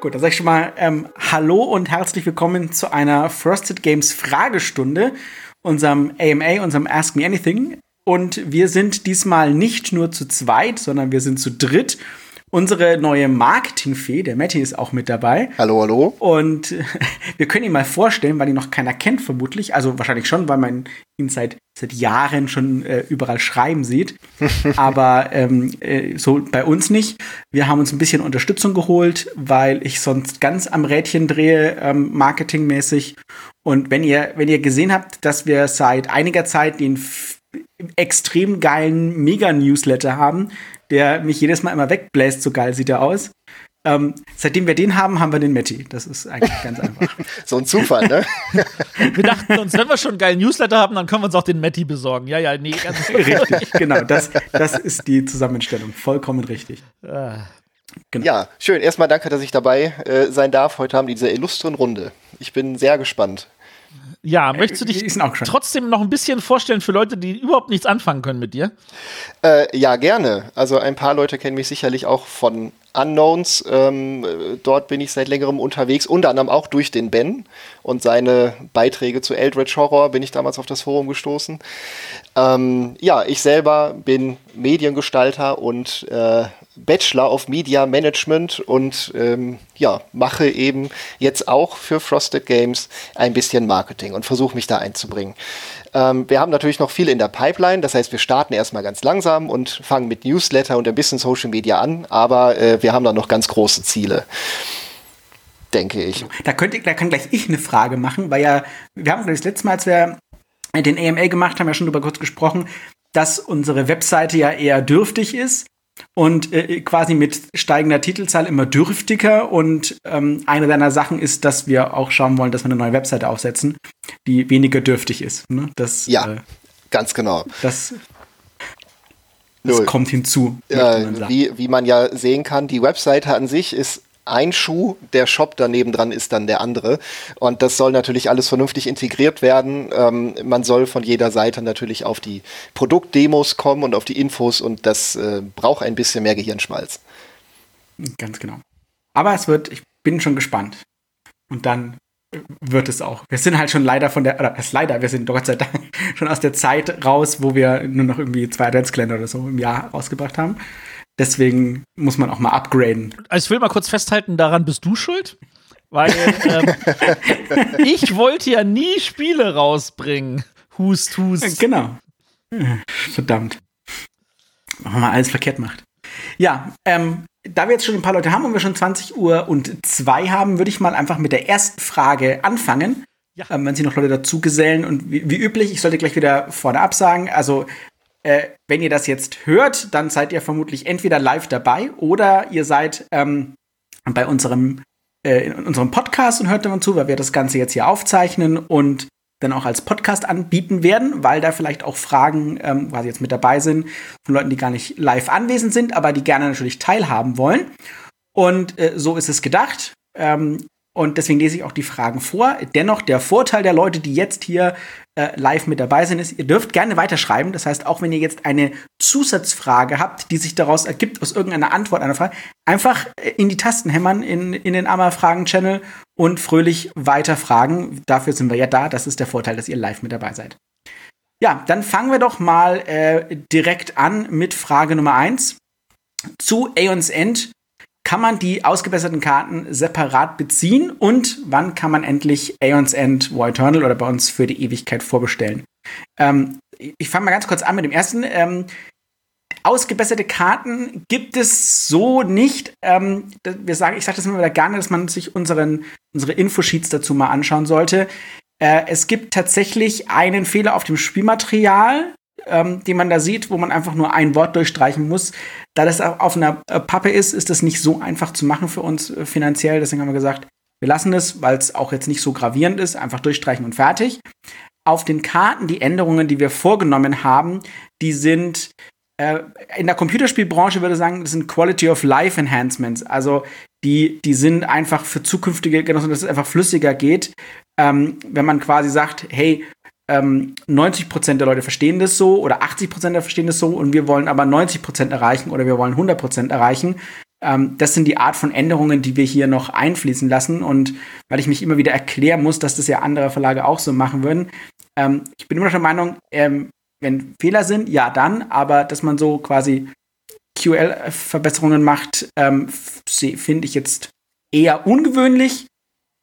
Gut, dann sage ich schon mal ähm, Hallo und herzlich willkommen zu einer Frosted Games Fragestunde, unserem AMA, unserem Ask Me Anything. Und wir sind diesmal nicht nur zu zweit, sondern wir sind zu dritt. Unsere neue Marketingfee, der Matti, ist auch mit dabei. Hallo, hallo. Und wir können ihn mal vorstellen, weil ihn noch keiner kennt, vermutlich. Also wahrscheinlich schon, weil man ihn seit, seit Jahren schon äh, überall schreiben sieht. Aber ähm, äh, so bei uns nicht. Wir haben uns ein bisschen Unterstützung geholt, weil ich sonst ganz am Rädchen drehe, ähm, marketingmäßig. Und wenn ihr, wenn ihr gesehen habt, dass wir seit einiger Zeit den extrem geilen Mega-Newsletter haben, der mich jedes Mal immer wegbläst, so geil sieht er aus. Ähm, seitdem wir den haben, haben wir den Matti. Das ist eigentlich ganz einfach. so ein Zufall, ne? wir dachten uns, wenn wir schon einen geilen Newsletter haben, dann können wir uns auch den Matti besorgen. Ja, ja, nee, ganz Richtig, genau. Das, das ist die Zusammenstellung. Vollkommen richtig. Ah. Genau. Ja, schön. Erstmal danke, dass ich dabei äh, sein darf. Heute haben wir diese illustren Runde. Ich bin sehr gespannt. Ja, möchtest du dich trotzdem noch ein bisschen vorstellen für Leute, die überhaupt nichts anfangen können mit dir? Äh, ja, gerne. Also ein paar Leute kennen mich sicherlich auch von Unknowns. Ähm, dort bin ich seit längerem unterwegs, unter anderem auch durch den Ben und seine Beiträge zu Eldritch Horror bin ich damals auf das Forum gestoßen. Ähm, ja, ich selber bin Mediengestalter und äh, Bachelor of Media Management und ähm, ja, mache eben jetzt auch für Frosted Games ein bisschen Marketing und versuche mich da einzubringen. Ähm, wir haben natürlich noch viel in der Pipeline, das heißt, wir starten erstmal ganz langsam und fangen mit Newsletter und ein bisschen Social Media an, aber äh, wir haben da noch ganz große Ziele denke ich. Da, könnte, da kann gleich ich eine Frage machen, weil ja, wir haben das letzte Mal, als wir den AMA gemacht haben, ja schon darüber kurz gesprochen, dass unsere Webseite ja eher dürftig ist und äh, quasi mit steigender Titelzahl immer dürftiger. Und ähm, eine deiner Sachen ist, dass wir auch schauen wollen, dass wir eine neue Webseite aufsetzen, die weniger dürftig ist. Ne? Das, ja, äh, ganz genau. Das, das kommt hinzu. Äh, wie, wie man ja sehen kann, die Webseite an sich ist ein Schuh, der Shop daneben dran ist dann der andere. Und das soll natürlich alles vernünftig integriert werden. Ähm, man soll von jeder Seite natürlich auf die Produktdemos kommen und auf die Infos und das äh, braucht ein bisschen mehr Gehirnschmalz. Ganz genau. Aber es wird, ich bin schon gespannt. Und dann wird es auch. Wir sind halt schon leider von der, oder das leider, wir sind Gott sei Dank schon aus der Zeit raus, wo wir nur noch irgendwie zwei Adventskalender oder so im Jahr rausgebracht haben. Deswegen muss man auch mal upgraden. Also ich will mal kurz festhalten, daran bist du schuld. Weil ähm, ich wollte ja nie Spiele rausbringen. Hust, hust. Genau. Verdammt. Wenn man mal alles verkehrt macht. Ja, ähm, da wir jetzt schon ein paar Leute haben und wir schon 20 Uhr und zwei haben, würde ich mal einfach mit der ersten Frage anfangen. Ja. Ähm, wenn sich noch Leute dazu gesellen. Und wie, wie, üblich, ich sollte gleich wieder vorne absagen. Also äh, wenn ihr das jetzt hört, dann seid ihr vermutlich entweder live dabei oder ihr seid ähm, bei unserem, äh, in unserem Podcast und hört dann zu, weil wir das Ganze jetzt hier aufzeichnen und dann auch als Podcast anbieten werden, weil da vielleicht auch Fragen ähm, quasi jetzt mit dabei sind von Leuten, die gar nicht live anwesend sind, aber die gerne natürlich teilhaben wollen. Und äh, so ist es gedacht. Ähm, und deswegen lese ich auch die Fragen vor. Dennoch, der Vorteil der Leute, die jetzt hier äh, live mit dabei sind, ist, ihr dürft gerne weiterschreiben. Das heißt, auch wenn ihr jetzt eine Zusatzfrage habt, die sich daraus ergibt, aus irgendeiner Antwort einer Frage, einfach äh, in die Tasten hämmern in, in den Ammer-Fragen-Channel und fröhlich weiterfragen. Dafür sind wir ja da. Das ist der Vorteil, dass ihr live mit dabei seid. Ja, dann fangen wir doch mal äh, direkt an mit Frage Nummer eins zu Aeons End kann man die ausgebesserten Karten separat beziehen und wann kann man endlich Aeons End War Eternal oder bei uns für die Ewigkeit vorbestellen? Ähm, ich fange mal ganz kurz an mit dem ersten. Ähm, ausgebesserte Karten gibt es so nicht. Ähm, wir sagen, ich sage das immer wieder gerne, dass man sich unseren, unsere Infosheets dazu mal anschauen sollte. Äh, es gibt tatsächlich einen Fehler auf dem Spielmaterial ähm, die man da sieht, wo man einfach nur ein Wort durchstreichen muss. Da das auf einer äh, Pappe ist, ist das nicht so einfach zu machen für uns äh, finanziell. Deswegen haben wir gesagt, wir lassen es, weil es auch jetzt nicht so gravierend ist. Einfach durchstreichen und fertig. Auf den Karten, die Änderungen, die wir vorgenommen haben, die sind äh, in der Computerspielbranche würde ich sagen, das sind Quality of Life Enhancements. Also die, die sind einfach für zukünftige Genossen, dass es einfach flüssiger geht. Ähm, wenn man quasi sagt, hey, ähm, 90% der Leute verstehen das so oder 80% der verstehen das so und wir wollen aber 90% erreichen oder wir wollen 100% erreichen, Ähm, das sind die Art von Änderungen, die wir hier noch einfließen lassen. Und weil ich mich immer wieder erklären muss, dass das ja andere Verlage auch so machen würden. Ähm, ich bin immer noch der Meinung, ähm, wenn Fehler sind, ja dann, aber dass man so quasi QL-Verbesserungen macht, ähm, finde ich jetzt eher ungewöhnlich.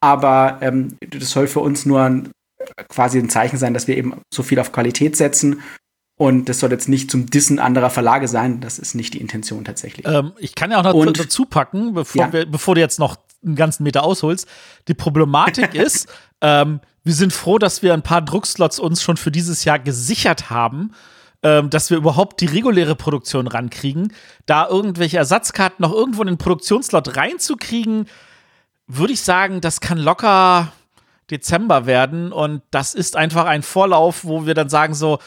Aber ähm, das soll für uns nur ein, quasi ein Zeichen sein, dass wir eben so viel auf Qualität setzen und das soll jetzt nicht zum Dissen anderer Verlage sein. Das ist nicht die Intention tatsächlich. Ähm, ich kann ja auch noch und, dazu packen, bevor, ja. wir, bevor du jetzt noch einen ganzen Meter ausholst. Die Problematik ist, ähm, wir sind froh, dass wir ein paar Druckslots uns schon für dieses Jahr gesichert haben, ähm, dass wir überhaupt die reguläre Produktion rankriegen. Da irgendwelche Ersatzkarten noch irgendwo in den Produktionslot reinzukriegen, würde ich sagen, das kann locker Dezember werden. Und das ist einfach ein Vorlauf, wo wir dann sagen so,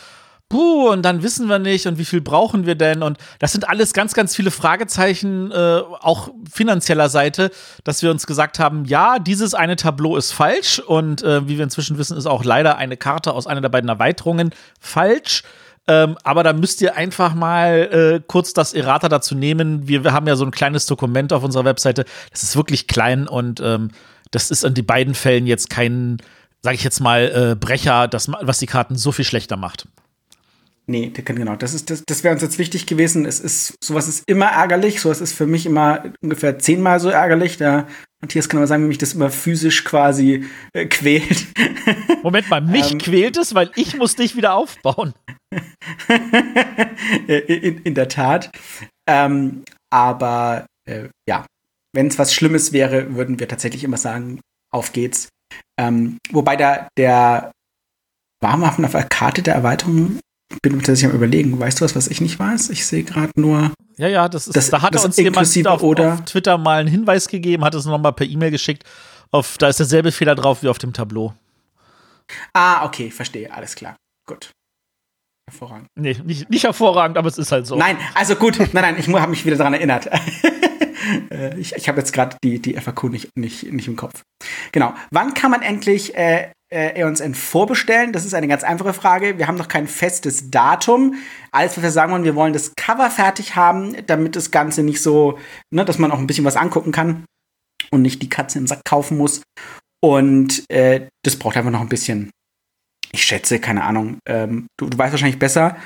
puh, und dann wissen wir nicht und wie viel brauchen wir denn? Und das sind alles ganz, ganz viele Fragezeichen, äh, auch finanzieller Seite, dass wir uns gesagt haben, ja, dieses eine Tableau ist falsch und äh, wie wir inzwischen wissen, ist auch leider eine Karte aus einer der beiden Erweiterungen falsch. Ähm, aber da müsst ihr einfach mal äh, kurz das Errata dazu nehmen. Wir, wir haben ja so ein kleines Dokument auf unserer Webseite. Das ist wirklich klein und ähm, das ist in die beiden Fällen jetzt kein, sage ich jetzt mal, äh, Brecher, das, was die Karten so viel schlechter macht. Nee, genau. Das ist das, das wäre uns jetzt wichtig gewesen. Es ist sowas ist immer ärgerlich. Sowas ist für mich immer ungefähr zehnmal so ärgerlich. Da Matthias kann aber sagen, wie mich das immer physisch quasi äh, quält. Moment mal, mich ähm, quält es, weil ich muss dich wieder aufbauen. in, in, der Tat. Ähm, aber äh, ja, wenn es was Schlimmes wäre, würden wir tatsächlich immer sagen, auf geht's. Ähm, wobei da der war auf einer Karte der Erweiterung bin mir tatsächlich am überlegen. Weißt du was, was ich nicht weiß? Ich sehe gerade nur. Ja, ja, das ist. Das, da hat das uns jemand auf, oder auf Twitter mal einen Hinweis gegeben, hat es nochmal per E-Mail geschickt. Auf, da ist derselbe Fehler drauf wie auf dem Tableau. Ah, okay, verstehe, alles klar. Gut. Hervorragend. Nee, nicht, nicht hervorragend, aber es ist halt so. Nein, also gut, nein, nein, ich habe mich wieder daran erinnert. Äh, ich ich habe jetzt gerade die, die FAQ nicht, nicht, nicht im Kopf. Genau. Wann kann man endlich äh, äh, Aeons End vorbestellen? Das ist eine ganz einfache Frage. Wir haben noch kein festes Datum. Alles, was wir sagen wollen, wir wollen das Cover fertig haben, damit das Ganze nicht so, ne, dass man auch ein bisschen was angucken kann und nicht die Katze im Sack kaufen muss. Und äh, das braucht einfach noch ein bisschen. Ich schätze, keine Ahnung. Ähm, du, du weißt wahrscheinlich besser.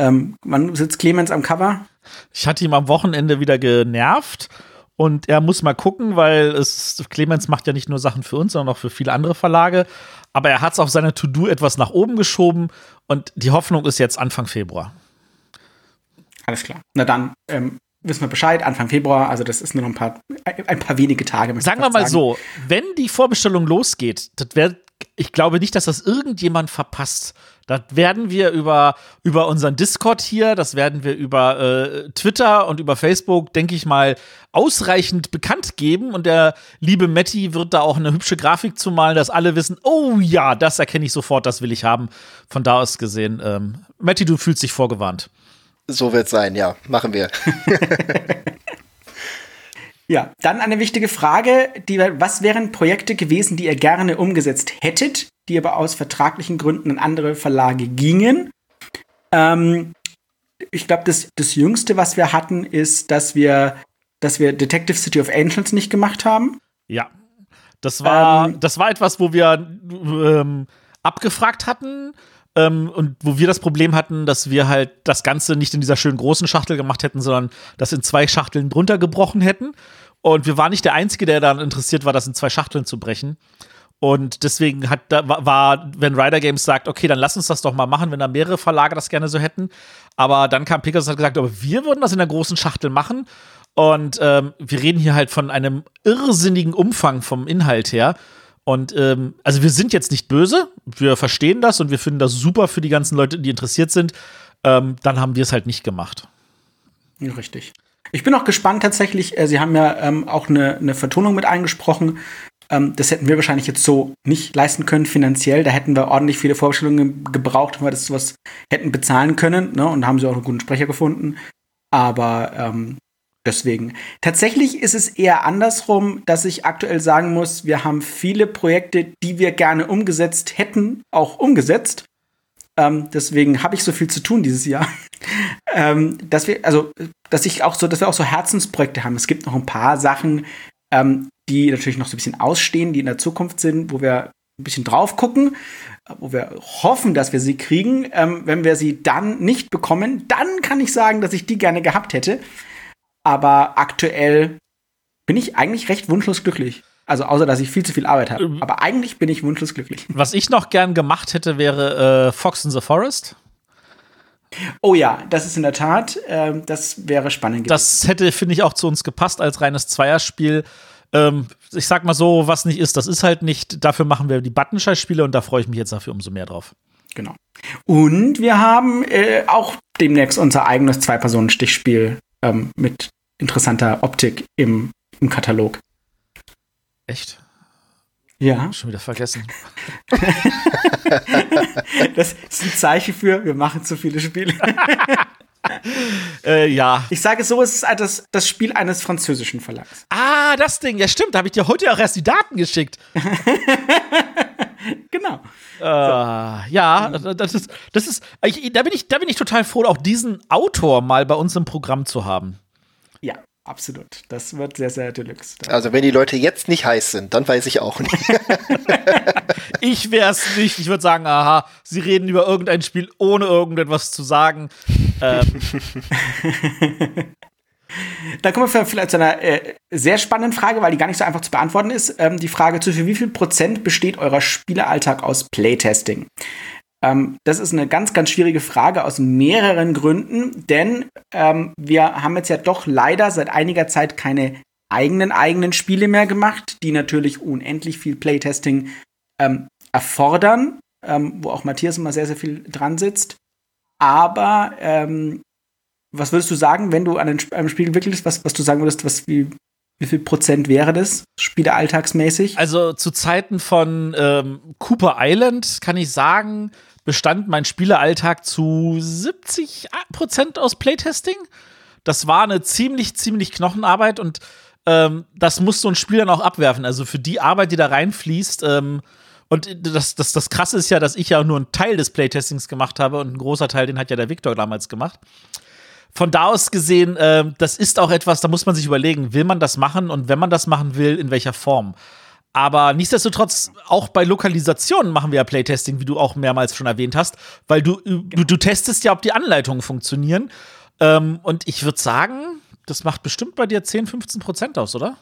Ähm, wann sitzt Clemens am Cover? Ich hatte ihm am Wochenende wieder genervt und er muss mal gucken, weil es Clemens macht ja nicht nur Sachen für uns, sondern auch für viele andere Verlage aber er hat es auf seiner To-Do etwas nach oben geschoben und die Hoffnung ist jetzt Anfang Februar. Alles klar. Na dann ähm, wissen wir Bescheid, Anfang Februar, also das ist nur noch ein paar, ein paar wenige Tage. Sagen wir mal sagen. so, wenn die Vorbestellung losgeht, das wäre, ich glaube nicht, dass das irgendjemand verpasst. Das werden wir über, über unseren Discord hier, das werden wir über äh, Twitter und über Facebook, denke ich mal, ausreichend bekannt geben. Und der liebe Matti wird da auch eine hübsche Grafik zu malen, dass alle wissen, oh ja, das erkenne ich sofort, das will ich haben. Von da aus gesehen, ähm, Matti, du fühlst dich vorgewarnt. So wird sein, ja, machen wir. ja, dann eine wichtige Frage, die, was wären Projekte gewesen, die ihr gerne umgesetzt hättet, die aber aus vertraglichen Gründen an andere Verlage gingen. Ähm, ich glaube, das, das Jüngste, was wir hatten, ist, dass wir, dass wir Detective City of Angels nicht gemacht haben. Ja. Das war, ähm, das war etwas, wo wir ähm, abgefragt hatten ähm, und wo wir das Problem hatten, dass wir halt das Ganze nicht in dieser schönen großen Schachtel gemacht hätten, sondern das in zwei Schachteln drunter gebrochen hätten. Und wir waren nicht der Einzige, der daran interessiert war, das in zwei Schachteln zu brechen. Und deswegen hat da war, wenn Rider Games sagt, okay, dann lass uns das doch mal machen, wenn da mehrere Verlage das gerne so hätten. Aber dann kam Pegasus und hat gesagt, aber wir würden das in der großen Schachtel machen. Und ähm, wir reden hier halt von einem irrsinnigen Umfang vom Inhalt her. Und ähm, also wir sind jetzt nicht böse, wir verstehen das und wir finden das super für die ganzen Leute, die interessiert sind. Ähm, dann haben wir es halt nicht gemacht. Richtig. Ich bin auch gespannt tatsächlich. Äh, Sie haben ja ähm, auch eine, eine Vertonung mit eingesprochen. Ähm, das hätten wir wahrscheinlich jetzt so nicht leisten können finanziell. Da hätten wir ordentlich viele Vorstellungen gebraucht, wenn wir das sowas hätten bezahlen können. Ne? Und da haben sie auch einen guten Sprecher gefunden. Aber ähm, deswegen. Tatsächlich ist es eher andersrum, dass ich aktuell sagen muss, wir haben viele Projekte, die wir gerne umgesetzt hätten, auch umgesetzt. ähm, deswegen habe ich so viel zu tun dieses Jahr. ähm, dass wir, also, dass ich auch so, dass wir auch so Herzensprojekte haben. Es gibt noch ein paar Sachen, ähm, die natürlich noch so ein bisschen ausstehen, die in der Zukunft sind, wo wir ein bisschen drauf gucken, wo wir hoffen, dass wir sie kriegen. Ähm, wenn wir sie dann nicht bekommen, dann kann ich sagen, dass ich die gerne gehabt hätte. Aber aktuell bin ich eigentlich recht wunschlos glücklich. Also außer, dass ich viel zu viel Arbeit habe. Ähm. Aber eigentlich bin ich wunschlos glücklich. Was ich noch gern gemacht hätte, wäre äh, Fox in the Forest. Oh ja, das ist in der Tat, äh, das wäre spannend gewesen. Das hätte, finde ich, auch zu uns gepasst als reines Zweierspiel. Ähm, ich sag mal so, was nicht ist, das ist halt nicht. Dafür machen wir die Buttonscheiß-Spiele und da freue ich mich jetzt dafür umso mehr drauf. Genau. Und wir haben äh, auch demnächst unser eigenes Zwei-Personen-Stichspiel ähm, mit interessanter Optik im, im Katalog. Echt? Ja. Schon wieder vergessen. das ist ein Zeichen für, wir machen zu viele Spiele. äh, ja. Ich sage so, es ist das, das Spiel eines französischen Verlags. Ah, das Ding, ja stimmt, da habe ich dir heute auch erst die Daten geschickt. genau. Äh, ja, das ist, das ist, ich, da, bin ich, da bin ich total froh, auch diesen Autor mal bei uns im Programm zu haben. Ja, absolut. Das wird sehr, sehr deluxe. Also, wenn die Leute jetzt nicht heiß sind, dann weiß ich auch nicht. ich wäre es nicht. Ich würde sagen, aha, sie reden über irgendein Spiel, ohne irgendetwas zu sagen. Ähm. Dann kommen wir vielleicht zu einer äh, sehr spannenden Frage, weil die gar nicht so einfach zu beantworten ist. Ähm, die Frage zu, für wie viel Prozent besteht euer Spielealltag aus Playtesting? Ähm, das ist eine ganz, ganz schwierige Frage aus mehreren Gründen, denn ähm, wir haben jetzt ja doch leider seit einiger Zeit keine eigenen eigenen Spiele mehr gemacht, die natürlich unendlich viel Playtesting ähm, erfordern, ähm, wo auch Matthias immer sehr, sehr viel dran sitzt. Aber ähm, was würdest du sagen, wenn du an einem Spiel wickelst, was, was du sagen würdest, was wie, wie viel Prozent wäre das, Spiele alltagsmäßig? Also zu Zeiten von ähm, Cooper Island kann ich sagen, bestand mein Spielealltag zu 70 Prozent aus Playtesting. Das war eine ziemlich, ziemlich Knochenarbeit und ähm, das muss so ein Spiel dann auch abwerfen. Also für die Arbeit, die da reinfließt, ähm, und das, das, das Krasse ist ja, dass ich ja nur einen Teil des Playtestings gemacht habe und ein großer Teil, den hat ja der Victor damals gemacht. Von da aus gesehen, äh, das ist auch etwas, da muss man sich überlegen, will man das machen und wenn man das machen will, in welcher Form. Aber nichtsdestotrotz, auch bei Lokalisationen machen wir ja Playtesting, wie du auch mehrmals schon erwähnt hast, weil du, du, du testest ja, ob die Anleitungen funktionieren. Ähm, und ich würde sagen, das macht bestimmt bei dir 10, 15 Prozent aus, oder?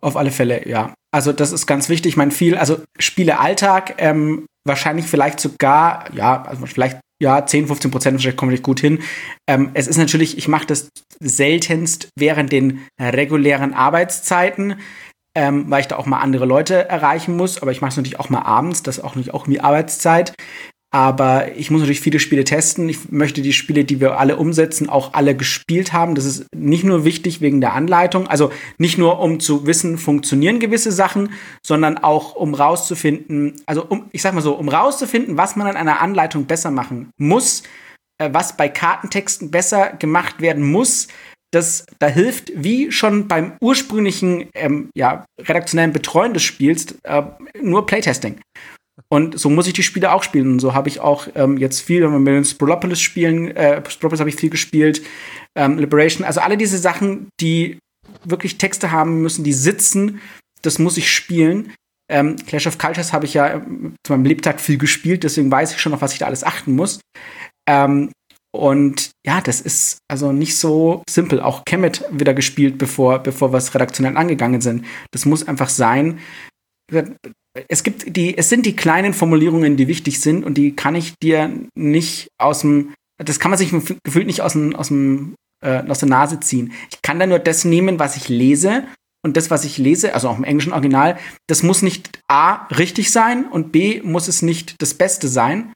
Auf alle Fälle, ja. Also das ist ganz wichtig. Ich meine, viel, also Spiele Alltag, ähm, wahrscheinlich vielleicht sogar, ja, also vielleicht ja, 10, 15 Prozent wahrscheinlich komme ich gut hin. Ähm, es ist natürlich, ich mache das seltenst während den regulären Arbeitszeiten ähm, weil ich da auch mal andere Leute erreichen muss. Aber ich mache es natürlich auch mal abends, das ist auch nicht auch wie Arbeitszeit. Aber ich muss natürlich viele Spiele testen. Ich möchte die Spiele, die wir alle umsetzen, auch alle gespielt haben. Das ist nicht nur wichtig wegen der Anleitung, also nicht nur um zu wissen, funktionieren gewisse Sachen, sondern auch um rauszufinden, also um, ich sag mal so, um rauszufinden, was man an einer Anleitung besser machen muss, äh, was bei Kartentexten besser gemacht werden muss, das da hilft, wie schon beim ursprünglichen ähm, ja, redaktionellen Betreuen des Spiels, äh, nur Playtesting. Und so muss ich die Spiele auch spielen. Und so habe ich auch ähm, jetzt viel, wenn wir mit den Sprolopolis spielen, äh, Sprolopolis habe ich viel gespielt, ähm, Liberation, also alle diese Sachen, die wirklich Texte haben müssen, die sitzen, das muss ich spielen. Ähm, Clash of Cultures habe ich ja äh, zu meinem Lebtag viel gespielt, deswegen weiß ich schon, auf was ich da alles achten muss. Ähm, und ja, das ist also nicht so simpel. Auch Kemet wieder gespielt, bevor, bevor wir es redaktionell angegangen sind. Das muss einfach sein. Es gibt die, es sind die kleinen Formulierungen, die wichtig sind und die kann ich dir nicht aus dem, das kann man sich gefühlt nicht aus dem, aus dem, äh, aus der Nase ziehen. Ich kann da nur das nehmen, was ich lese und das, was ich lese, also auch im englischen Original, das muss nicht A richtig sein und B muss es nicht das Beste sein.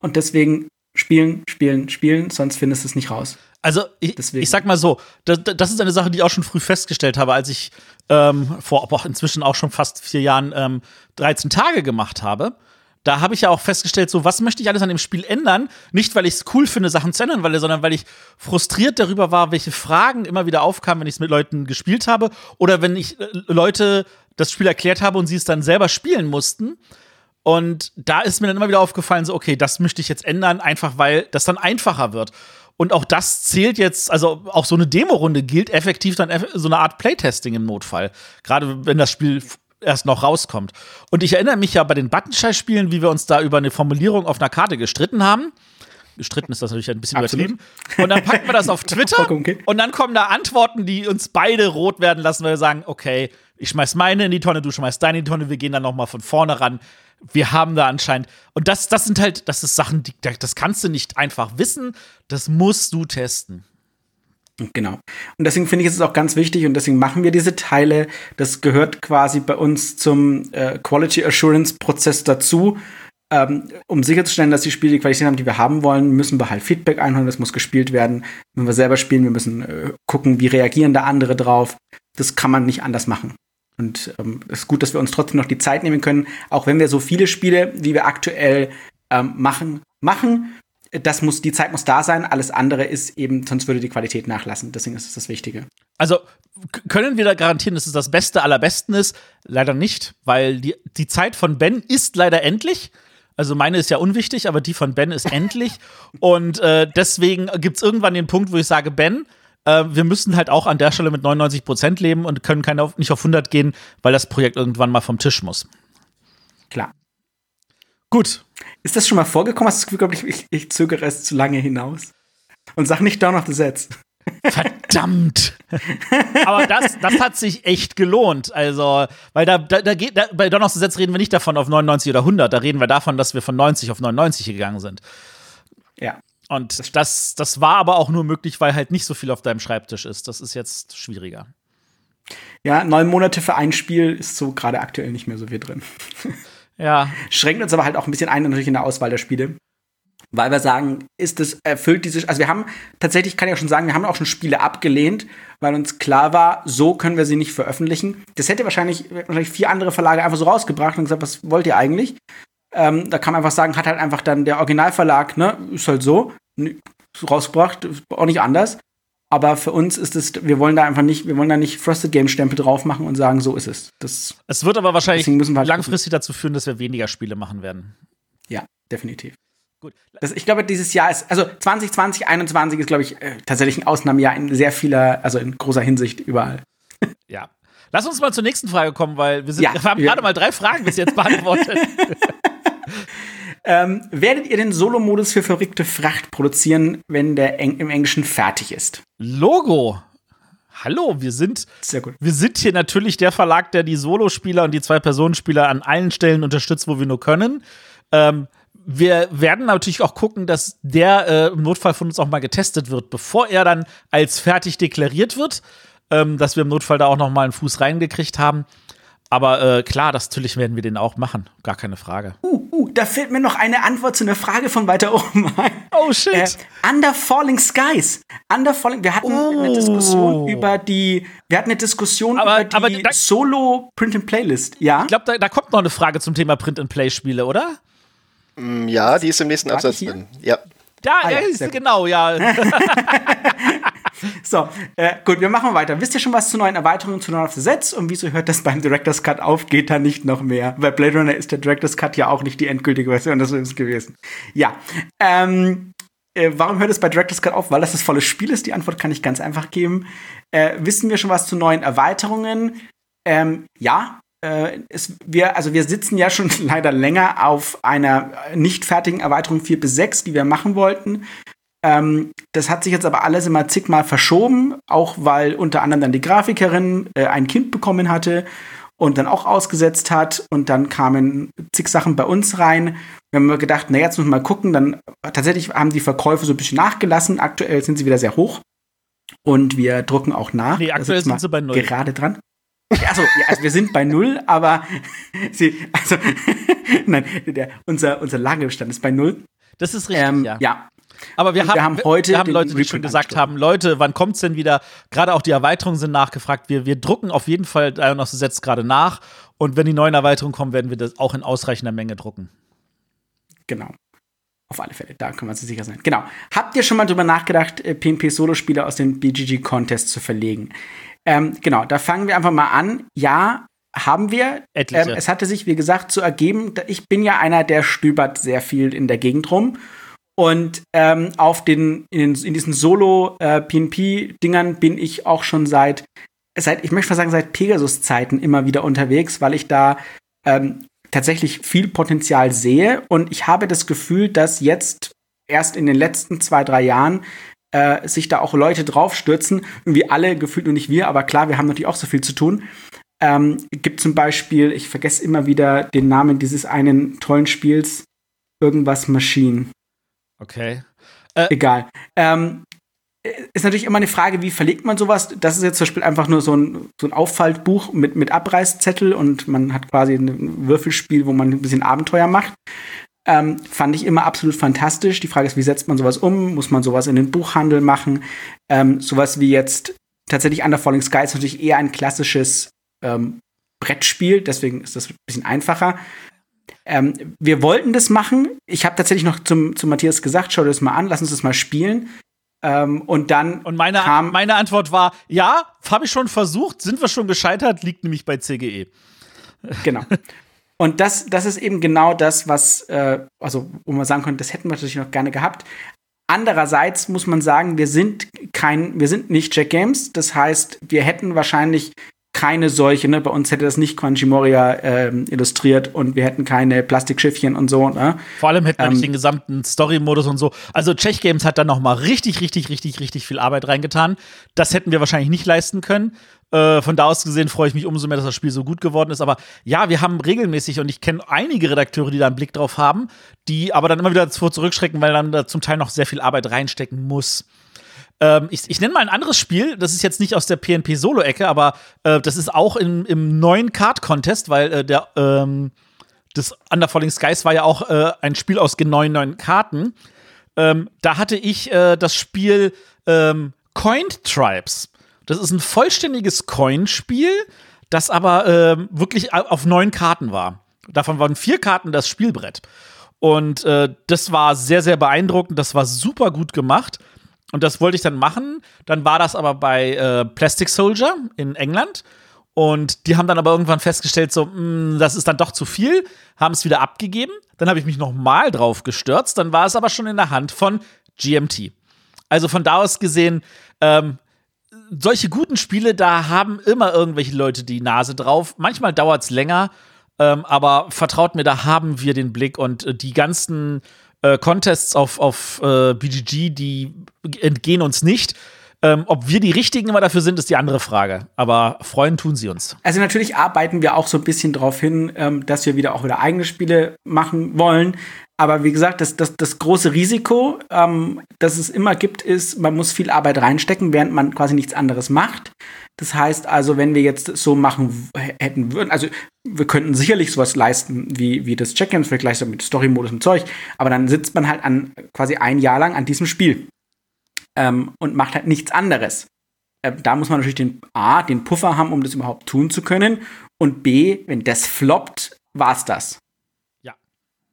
Und deswegen spielen, spielen, spielen, sonst findest du es nicht raus. Also ich, ich sag mal so, das, das, ist eine Sache, die ich auch schon früh festgestellt habe, als ich ähm, vor boah, inzwischen auch schon fast vier Jahren ähm, 13 Tage gemacht habe. Da habe ich ja auch festgestellt, so was möchte ich alles an dem Spiel ändern? Nicht, weil ich es cool finde, Sachen zu ändern, weil, sondern weil ich frustriert darüber war, welche Fragen immer wieder aufkamen, wenn ich es mit Leuten gespielt habe oder wenn ich äh, Leute das Spiel erklärt habe und sie es dann selber spielen mussten Und da ist mir dann immer wieder aufgefallen, so, okay, das möchte ich jetzt ändern, einfach weil das dann einfacher wird. Und auch das zählt jetzt, also auch so eine Demo-Runde gilt effektiv dann so eine Art Playtesting im Notfall. Gerade wenn das Spiel erst noch rauskommt. Und ich erinnere mich ja bei den Buttonschei-Spielen, wie wir uns da über eine Formulierung auf einer Karte gestritten haben. Gestritten ist das natürlich ein bisschen Absolut. übertrieben. Und dann packen wir das auf Twitter okay. und dann kommen da Antworten, die uns beide rot werden lassen, weil wir sagen, okay, ich schmeiß meine in die Tonne, du schmeißt deine in die Tonne, wir gehen dann noch mal von vorne ran wir haben da anscheinend, und das, das sind halt, das ist Sachen, die, das kannst du nicht einfach wissen, das musst du testen. Genau. Und deswegen finde ich es auch ganz wichtig und deswegen machen wir diese Teile. Das gehört quasi bei uns zum äh, Quality Assurance Prozess dazu. Ähm, um sicherzustellen, dass die Spiele die Qualität haben, die wir haben wollen, müssen wir halt Feedback einholen, das muss gespielt werden. Wenn wir selber spielen, wir müssen äh, gucken, wie reagieren da andere drauf. Das kann man nicht anders machen. Und ähm, es ist gut, dass wir uns trotzdem noch die Zeit nehmen können, auch wenn wir so viele Spiele, wie wir aktuell ähm, machen, machen. Das muss, die Zeit muss da sein, alles andere ist eben, sonst würde die Qualität nachlassen. Deswegen ist es das Wichtige. Also können wir da garantieren, dass es das Beste aller Besten ist? Leider nicht, weil die, die Zeit von Ben ist leider endlich. Also meine ist ja unwichtig, aber die von Ben ist endlich. Und äh, deswegen gibt es irgendwann den Punkt, wo ich sage, Ben, äh, wir müssen halt auch an der Stelle mit 99 Prozent leben und können keine auf, nicht auf 100 gehen, weil das Projekt irgendwann mal vom Tisch muss. Klar. Gut. Ist das schon mal vorgekommen? Hast du das Gefühl, ich, ich, zögere es zu lange hinaus? Und sag nicht Down of the Sets. Verdammt! Aber das, das hat sich echt gelohnt. Also, weil da, da, da geht, da, bei Dawn of the Sets reden wir nicht davon auf 99 oder 100. Da reden wir davon, dass wir von 90 auf 99 gegangen sind. Ja. Und das, das, das war aber auch nur möglich, weil halt nicht so viel auf deinem Schreibtisch ist. Das ist jetzt schwieriger. Ja, neun Monate für ein Spiel ist so gerade aktuell nicht mehr so viel drin. Ja. Schränkt uns aber halt auch ein bisschen ein natürlich in der Auswahl der Spiele. Weil wir sagen, ist es erfüllt diese, also wir haben tatsächlich, kann ich auch schon sagen, wir haben auch schon Spiele abgelehnt, weil uns klar war, so können wir sie nicht veröffentlichen. Das hätte wahrscheinlich, wahrscheinlich vier andere Verlage einfach so rausgebracht und gesagt, was wollt ihr eigentlich? Ähm, da kann man einfach sagen, hat halt einfach dann der Originalverlag, ne, ist halt so, rausgebracht, auch nicht anders. Aber für uns ist es, wir wollen da einfach nicht, wir wollen da nicht Frosted Game Stempel drauf machen und sagen, so ist es. Das, es wird aber wahrscheinlich halt langfristig dazu führen, dass wir weniger Spiele machen werden. Ja, definitiv. Gut. Das, ich glaube, dieses Jahr ist, also 2020, 2021 ist, glaube ich, äh, tatsächlich ein Ausnahmejahr in sehr vieler, also in großer Hinsicht überall. Ja. Lass uns mal zur nächsten Frage kommen, weil wir, sind, ja, wir haben gerade mal drei Fragen bis jetzt beantwortet. Ähm, werdet ihr den Solo-Modus für verrückte Fracht produzieren, wenn der Eng im Englischen fertig ist? Logo. Hallo, wir sind, Sehr gut. wir sind hier natürlich der Verlag, der die Solospieler und die Zwei-Personen-Spieler an allen Stellen unterstützt, wo wir nur können. Ähm, wir werden natürlich auch gucken, dass der äh, im Notfall von uns auch mal getestet wird, bevor er dann als fertig deklariert wird, ähm, dass wir im Notfall da auch noch mal einen Fuß reingekriegt haben. Aber äh, klar, das natürlich werden wir den auch machen. Gar keine Frage. Uh, uh, da fällt mir noch eine Antwort zu einer Frage von weiter oben ein. Oh shit. Äh, Under Falling Skies. Under Falling, wir hatten oh. eine Diskussion über die, wir hatten eine Diskussion aber, über die Solo Print and Playlist. Ja. Ich glaube, da, da, kommt noch eine Frage zum Thema Print and Play Spiele, oder? Mm, ja, die ist im nächsten Absatz drin. Ja. Da ah, ja, ist genau, ja. so, äh, gut, wir machen weiter. Wisst ihr schon was zu neuen Erweiterungen zu Dawn the Sets und wieso hört das beim Director's Cut auf? Geht da nicht noch mehr? Bei Blade Runner ist der Director's Cut ja auch nicht die endgültige Version, das ist es gewesen. Ja, ähm, äh, warum hört es bei Director's Cut auf? Weil das das volle Spiel ist. Die Antwort kann ich ganz einfach geben. Äh, wissen wir schon was zu neuen Erweiterungen? Ähm, ja, äh, es, wir, also wir sitzen ja schon leider länger auf einer nicht fertigen Erweiterung 4 bis 6, die wir machen wollten. Ähm, das hat sich jetzt aber alles immer zigmal verschoben, auch weil unter anderem dann die Grafikerin äh, ein Kind bekommen hatte und dann auch ausgesetzt hat und dann kamen zig Sachen bei uns rein. Wir haben gedacht, na jetzt müssen wir mal gucken. Dann tatsächlich haben die Verkäufe so ein bisschen nachgelassen. Aktuell sind sie wieder sehr hoch und wir drucken auch nach. Nee, aktuell sind sie bei null. Gerade dran. Also, ja, also wir sind bei null, aber sie, also, nein, der, unser, unser Lagerbestand ist bei null. Das ist richtig, ähm, ja. ja. Aber wir haben, wir haben heute wir haben Leute, die schon gesagt haben, Leute, wann kommt's denn wieder? Gerade auch die Erweiterungen sind nachgefragt. Wir, wir drucken auf jeden Fall noch Gesetz gerade nach. Und wenn die neuen Erweiterungen kommen, werden wir das auch in ausreichender Menge drucken. Genau. Auf alle Fälle, da kann man sich sicher sein. Genau. Habt ihr schon mal drüber nachgedacht, PNP-Solo-Spieler aus dem BGG-Contest zu verlegen? Ähm, genau, da fangen wir einfach mal an. Ja, haben wir. Ähm, es hatte sich, wie gesagt, so ergeben, ich bin ja einer, der stöbert sehr viel in der Gegend rum. Und ähm, auf den, in, in diesen Solo-PNP-Dingern äh, bin ich auch schon seit, seit, ich möchte mal sagen, seit Pegasus-Zeiten immer wieder unterwegs, weil ich da ähm, tatsächlich viel Potenzial sehe. Und ich habe das Gefühl, dass jetzt erst in den letzten zwei, drei Jahren äh, sich da auch Leute draufstürzen. Irgendwie alle gefühlt nur nicht wir, aber klar, wir haben natürlich auch so viel zu tun. Ähm, gibt zum Beispiel, ich vergesse immer wieder den Namen dieses einen tollen Spiels, irgendwas Machine. Okay. Äh, Egal. Ähm, ist natürlich immer eine Frage, wie verlegt man sowas? Das ist jetzt zum Beispiel einfach nur so ein, so ein Auffaltbuch mit, mit Abreißzettel und man hat quasi ein Würfelspiel, wo man ein bisschen Abenteuer macht. Ähm, fand ich immer absolut fantastisch. Die Frage ist, wie setzt man sowas um? Muss man sowas in den Buchhandel machen? Ähm, sowas wie jetzt tatsächlich Under Falling Sky ist natürlich eher ein klassisches ähm, Brettspiel, deswegen ist das ein bisschen einfacher. Ähm, wir wollten das machen. Ich habe tatsächlich noch zum, zum Matthias gesagt, schau dir das mal an, lass uns das mal spielen. Ähm, und dann. Und meine, kam meine Antwort war: Ja, habe ich schon versucht, sind wir schon gescheitert, liegt nämlich bei CGE. Genau. Und das, das ist eben genau das, was, äh, also, wo man sagen könnte, das hätten wir natürlich noch gerne gehabt. Andererseits muss man sagen, wir sind kein, wir sind nicht Jack Games. Das heißt, wir hätten wahrscheinlich keine solche, ne? Bei uns hätte das nicht Quanji Moria ähm, illustriert und wir hätten keine Plastikschiffchen und so, ne? Vor allem hätten wir ähm, nicht den gesamten Story-Modus und so. Also Czech Games hat da noch mal richtig, richtig, richtig, richtig viel Arbeit reingetan. Das hätten wir wahrscheinlich nicht leisten können. Äh, von da aus gesehen freue ich mich umso mehr, dass das Spiel so gut geworden ist. Aber ja, wir haben regelmäßig, und ich kenne einige Redakteure, die da einen Blick drauf haben, die aber dann immer wieder zurückschrecken, weil dann da zum Teil noch sehr viel Arbeit reinstecken muss. Ähm, ich, ich nenne mal ein anderes Spiel, das ist jetzt nicht aus der PNP-Solo-Ecke, aber äh, das ist auch im, im neuen Card-Contest, weil äh, der ähm, das Under Falling Skies war ja auch äh, ein Spiel aus neuen neuen Karten. Ähm, da hatte ich äh, das Spiel ähm, Coined Tribes. Das ist ein vollständiges Coin-Spiel, das aber äh, wirklich auf neun Karten war. Davon waren vier Karten das Spielbrett. Und äh, das war sehr, sehr beeindruckend. Das war super gut gemacht. Und das wollte ich dann machen. Dann war das aber bei äh, Plastic Soldier in England. Und die haben dann aber irgendwann festgestellt, so, mh, hm, das ist dann doch zu viel, haben es wieder abgegeben. Dann habe ich mich noch mal drauf gestürzt. Dann war es aber schon in der Hand von GMT. Also von da aus gesehen, ähm, solche guten Spiele, da haben immer irgendwelche Leute die Nase drauf. Manchmal dauert es länger, ähm, aber vertraut mir, da haben wir den Blick und äh, die ganzen äh, Contests auf, auf äh, BGG, die entgehen uns nicht. Ähm, ob wir die Richtigen immer dafür sind, ist die andere Frage. Aber freuen tun sie uns. Also natürlich arbeiten wir auch so ein bisschen darauf hin, ähm, dass wir wieder auch wieder eigene Spiele machen wollen. Aber wie gesagt, das, das, das große Risiko, ähm, das es immer gibt, ist, man muss viel Arbeit reinstecken, während man quasi nichts anderes macht. Das heißt also, wenn wir jetzt so machen hätten würden, also wir könnten sicherlich sowas leisten wie, wie das Check-ins, vielleicht gleich so mit Story-Modus und Zeug, aber dann sitzt man halt an quasi ein Jahr lang an diesem Spiel ähm, und macht halt nichts anderes. Äh, da muss man natürlich den A, den Puffer haben, um das überhaupt tun zu können. Und B, wenn das floppt, war's das. Ja.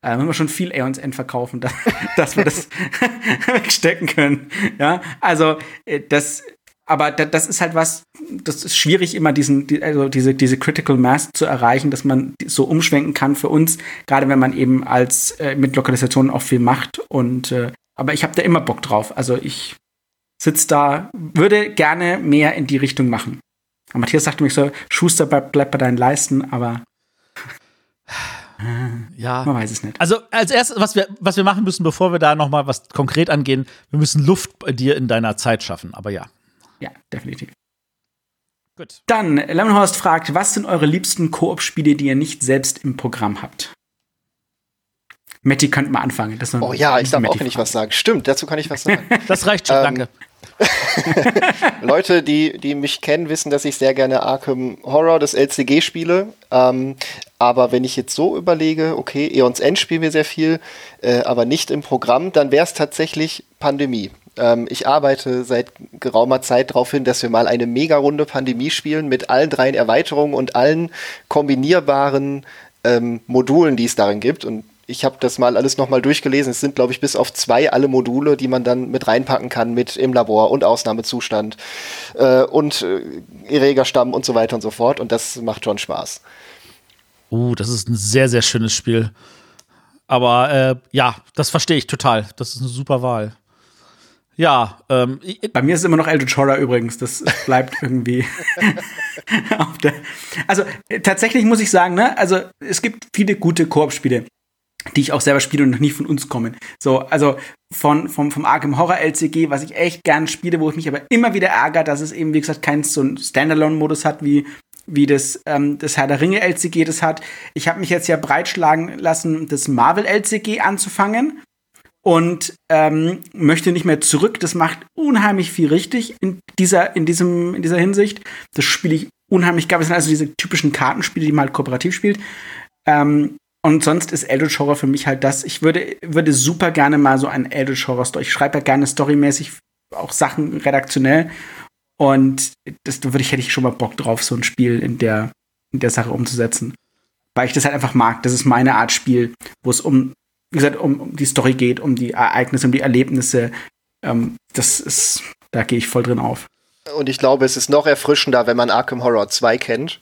Äh, müssen wir schon viel Aeons End verkaufen, dass, dass wir das wegstecken können. Ja, also äh, das aber das ist halt was, das ist schwierig, immer diesen, also diese, diese Critical Mass zu erreichen, dass man so umschwenken kann für uns, gerade wenn man eben als äh, mit Lokalisationen auch viel macht. Und äh, aber ich habe da immer Bock drauf. Also ich sitze da, würde gerne mehr in die Richtung machen. Und Matthias sagte mich so, Schuster bleibt bleib bei deinen Leisten, aber ja. Man weiß es nicht. Also als erstes, was wir, was wir machen müssen, bevor wir da noch mal was konkret angehen, wir müssen Luft bei dir in deiner Zeit schaffen. Aber ja. Ja, definitiv. Gut. Dann, Lemonhorst fragt, was sind eure liebsten Koop-Spiele, die ihr nicht selbst im Programm habt? Matti könnte mal anfangen. oh ja, ich darf auch, wenn ich was sagen. Stimmt, dazu kann ich was sagen. das reicht schon, ähm, danke. Leute, die, die mich kennen, wissen, dass ich sehr gerne Arkham Horror, das LCG spiele. Ähm, aber wenn ich jetzt so überlege, okay, Eons End spielen wir sehr viel, äh, aber nicht im Programm, dann wäre es tatsächlich Pandemie. Ähm, ich arbeite seit geraumer Zeit darauf hin, dass wir mal eine Mega-Runde Pandemie spielen mit allen dreien Erweiterungen und allen kombinierbaren ähm, Modulen, die es darin gibt. Und ich habe das mal alles nochmal durchgelesen. Es sind, glaube ich, bis auf zwei alle Module, die man dann mit reinpacken kann mit im Labor und Ausnahmezustand äh, und äh, Erregerstamm und so weiter und so fort. Und das macht schon Spaß. Uh, das ist ein sehr, sehr schönes Spiel. Aber äh, ja, das verstehe ich total. Das ist eine super Wahl. Ja, ähm, bei mir ist immer noch Eldritch Horror übrigens. Das bleibt irgendwie auf der. Also tatsächlich muss ich sagen, ne, also es gibt viele gute Koop-Spiele, die ich auch selber spiele und noch nie von uns kommen. So, also von vom vom Arkham Horror LCG, was ich echt gern spiele, wo ich mich aber immer wieder ärgere, dass es eben wie gesagt keinen so einen Standalone-Modus hat wie wie das, ähm, das Herr der Ringe LCG das hat. Ich habe mich jetzt ja breitschlagen lassen, das Marvel LCG anzufangen und ähm, möchte nicht mehr zurück. Das macht unheimlich viel richtig in dieser, in diesem, in dieser Hinsicht. Das spiele ich unheimlich. Das sind also diese typischen Kartenspiele, die man halt kooperativ spielt. Ähm, und sonst ist Eldritch Horror für mich halt das. Ich würde, würde super gerne mal so einen Eldritch Horror Story. Ich schreibe ja gerne storymäßig auch Sachen redaktionell. Und das da würde ich, hätte ich schon mal Bock drauf, so ein Spiel in der, in der Sache umzusetzen. Weil ich das halt einfach mag. Das ist meine Art Spiel, wo es um wie gesagt, um, um die Story geht, um die Ereignisse, um die Erlebnisse. Ähm, das ist, da gehe ich voll drin auf. Und ich glaube, es ist noch erfrischender, wenn man Arkham Horror 2 kennt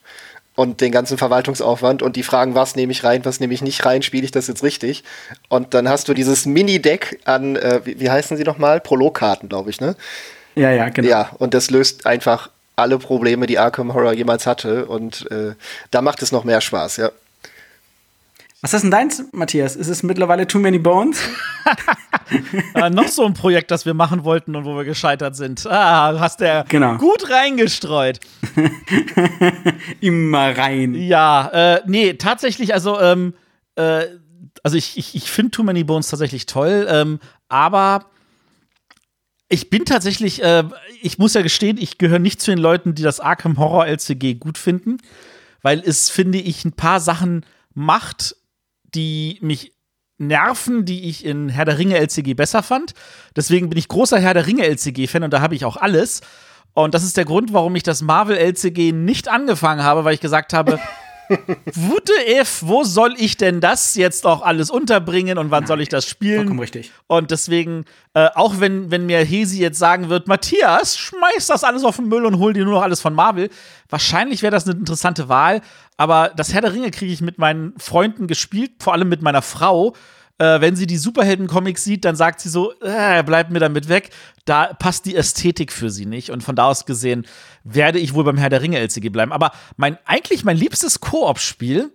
und den ganzen Verwaltungsaufwand und die Fragen, was nehme ich rein, was nehme ich nicht rein, spiele ich das jetzt richtig? Und dann hast du dieses Mini-Deck an, äh, wie, wie heißen sie nochmal? Prologkarten, glaube ich, ne? Ja, ja, genau. Ja, und das löst einfach alle Probleme, die Arkham Horror jemals hatte. Und äh, da macht es noch mehr Spaß, ja. Was ist denn deins, Matthias? Ist es mittlerweile Too Many Bones? äh, noch so ein Projekt, das wir machen wollten und wo wir gescheitert sind. Ah, hast du genau. gut reingestreut. Immer rein. Ja, äh, nee, tatsächlich, also, ähm, äh, also ich, ich, ich finde Too Many Bones tatsächlich toll, ähm, aber ich bin tatsächlich, äh, ich muss ja gestehen, ich gehöre nicht zu den Leuten, die das Arkham Horror LCG gut finden, weil es, finde ich, ein paar Sachen macht, die mich nerven, die ich in Herr der Ringe LCG besser fand. Deswegen bin ich großer Herr der Ringe LCG-Fan und da habe ich auch alles. Und das ist der Grund, warum ich das Marvel LCG nicht angefangen habe, weil ich gesagt habe, Wute if, wo soll ich denn das jetzt auch alles unterbringen und wann Nein, soll ich das spielen? Vollkommen richtig. Und deswegen, äh, auch wenn, wenn mir Hesi jetzt sagen wird, Matthias, schmeiß das alles auf den Müll und hol dir nur noch alles von Marvel, wahrscheinlich wäre das eine interessante Wahl. Aber das Herr der Ringe kriege ich mit meinen Freunden gespielt, vor allem mit meiner Frau äh, wenn sie die Superhelden-Comics sieht, dann sagt sie so, äh, bleib mir damit weg. Da passt die Ästhetik für sie nicht. Und von da aus gesehen werde ich wohl beim Herr der Ringe LCG bleiben. Aber mein, eigentlich mein liebstes Koop-Spiel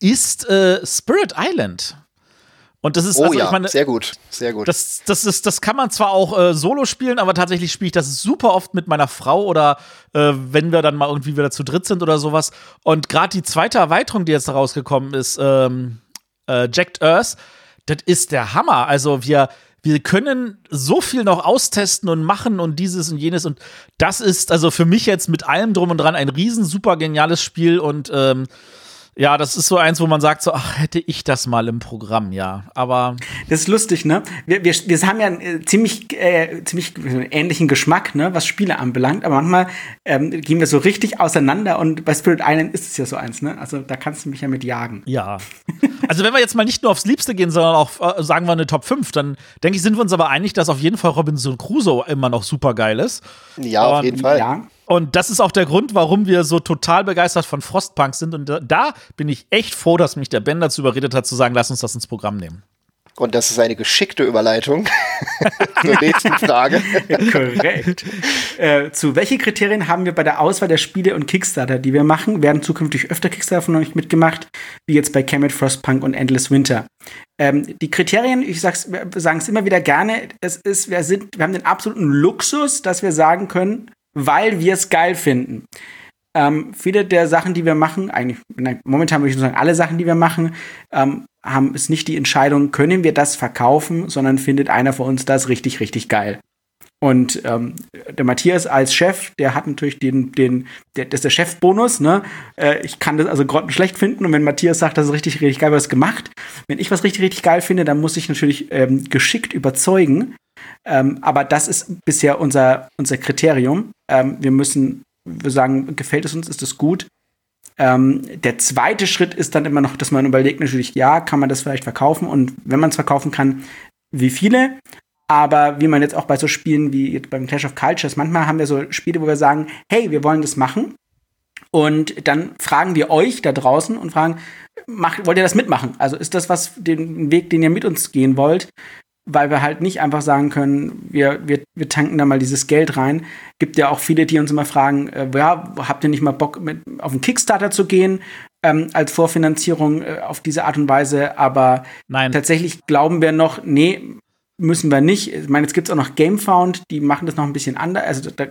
ist äh, Spirit Island. Und das ist oh, also, ja, ich meine, sehr gut, sehr gut. Das, das, ist, das kann man zwar auch äh, solo spielen, aber tatsächlich spiele ich das super oft mit meiner Frau oder äh, wenn wir dann mal irgendwie wieder zu dritt sind oder sowas. Und gerade die zweite Erweiterung, die jetzt rausgekommen ist, ähm, äh, Jacked Earth, das ist der Hammer. Also wir, wir können so viel noch austesten und machen und dieses und jenes. Und das ist also für mich jetzt mit allem drum und dran ein riesen super geniales Spiel und ähm, ja, das ist so eins, wo man sagt, so, ach, hätte ich das mal im Programm, ja. Aber. Das ist lustig, ne? Wir, wir, wir haben ja einen äh, ziemlich, äh, ziemlich ähnlichen Geschmack, ne, was Spiele anbelangt. Aber manchmal ähm, gehen wir so richtig auseinander und bei Spirit Island ist es ja so eins, ne? Also da kannst du mich ja mit jagen. Ja. Also wenn wir jetzt mal nicht nur aufs Liebste gehen, sondern auch, äh, sagen wir, eine Top 5, dann denke ich, sind wir uns aber einig, dass auf jeden Fall Robinson Crusoe immer noch super geil ist. Ja, auf jeden Fall. Ja. Und das ist auch der Grund, warum wir so total begeistert von Frostpunk sind. Und da, bin ich echt froh, dass mich der Ben dazu überredet hat, zu sagen, lass uns das ins Programm nehmen. Und das ist eine geschickte Überleitung zur nächsten Frage. Korrekt. Äh, zu welche Kriterien haben wir bei der Auswahl der Spiele und Kickstarter, die wir machen? Werden zukünftig öfter Kickstarter von euch mitgemacht, wie jetzt bei Kemet, Frostpunk und Endless Winter. Ähm, die Kriterien, ich sag's, wir sagen es immer wieder gerne, es ist, wir sind, wir haben den absoluten Luxus, dass wir sagen können, weil wir es geil finden. Ähm, viele der Sachen, die wir machen, eigentlich momentan würde ich nur sagen, alle Sachen, die wir machen, ähm, haben es nicht die Entscheidung, können wir das verkaufen, sondern findet einer von uns das richtig, richtig geil. Und ähm, der Matthias als Chef, der hat natürlich den, den, der, das ist der Chefbonus, ne? Äh, ich kann das also grottenschlecht finden und wenn Matthias sagt, das ist richtig, richtig geil, was gemacht. Wenn ich was richtig, richtig geil finde, dann muss ich natürlich ähm, geschickt überzeugen. Ähm, aber das ist bisher unser, unser Kriterium. Ähm, wir müssen, wir sagen, gefällt es uns, ist es gut. Ähm, der zweite Schritt ist dann immer noch, dass man überlegt, natürlich, ja, kann man das vielleicht verkaufen und wenn man es verkaufen kann, wie viele? Aber wie man jetzt auch bei so Spielen wie beim Clash of Cultures, manchmal haben wir so Spiele, wo wir sagen, hey, wir wollen das machen. Und dann fragen wir euch da draußen und fragen, macht, wollt ihr das mitmachen? Also ist das was, den Weg, den ihr mit uns gehen wollt? Weil wir halt nicht einfach sagen können, wir, wir, wir tanken da mal dieses Geld rein. Gibt ja auch viele, die uns immer fragen, äh, ja, habt ihr nicht mal Bock, mit, auf einen Kickstarter zu gehen? Ähm, als Vorfinanzierung äh, auf diese Art und Weise, aber Nein. tatsächlich glauben wir noch, nee, müssen wir nicht. Ich meine, jetzt gibt es auch noch GameFound, die machen das noch ein bisschen anders. Also da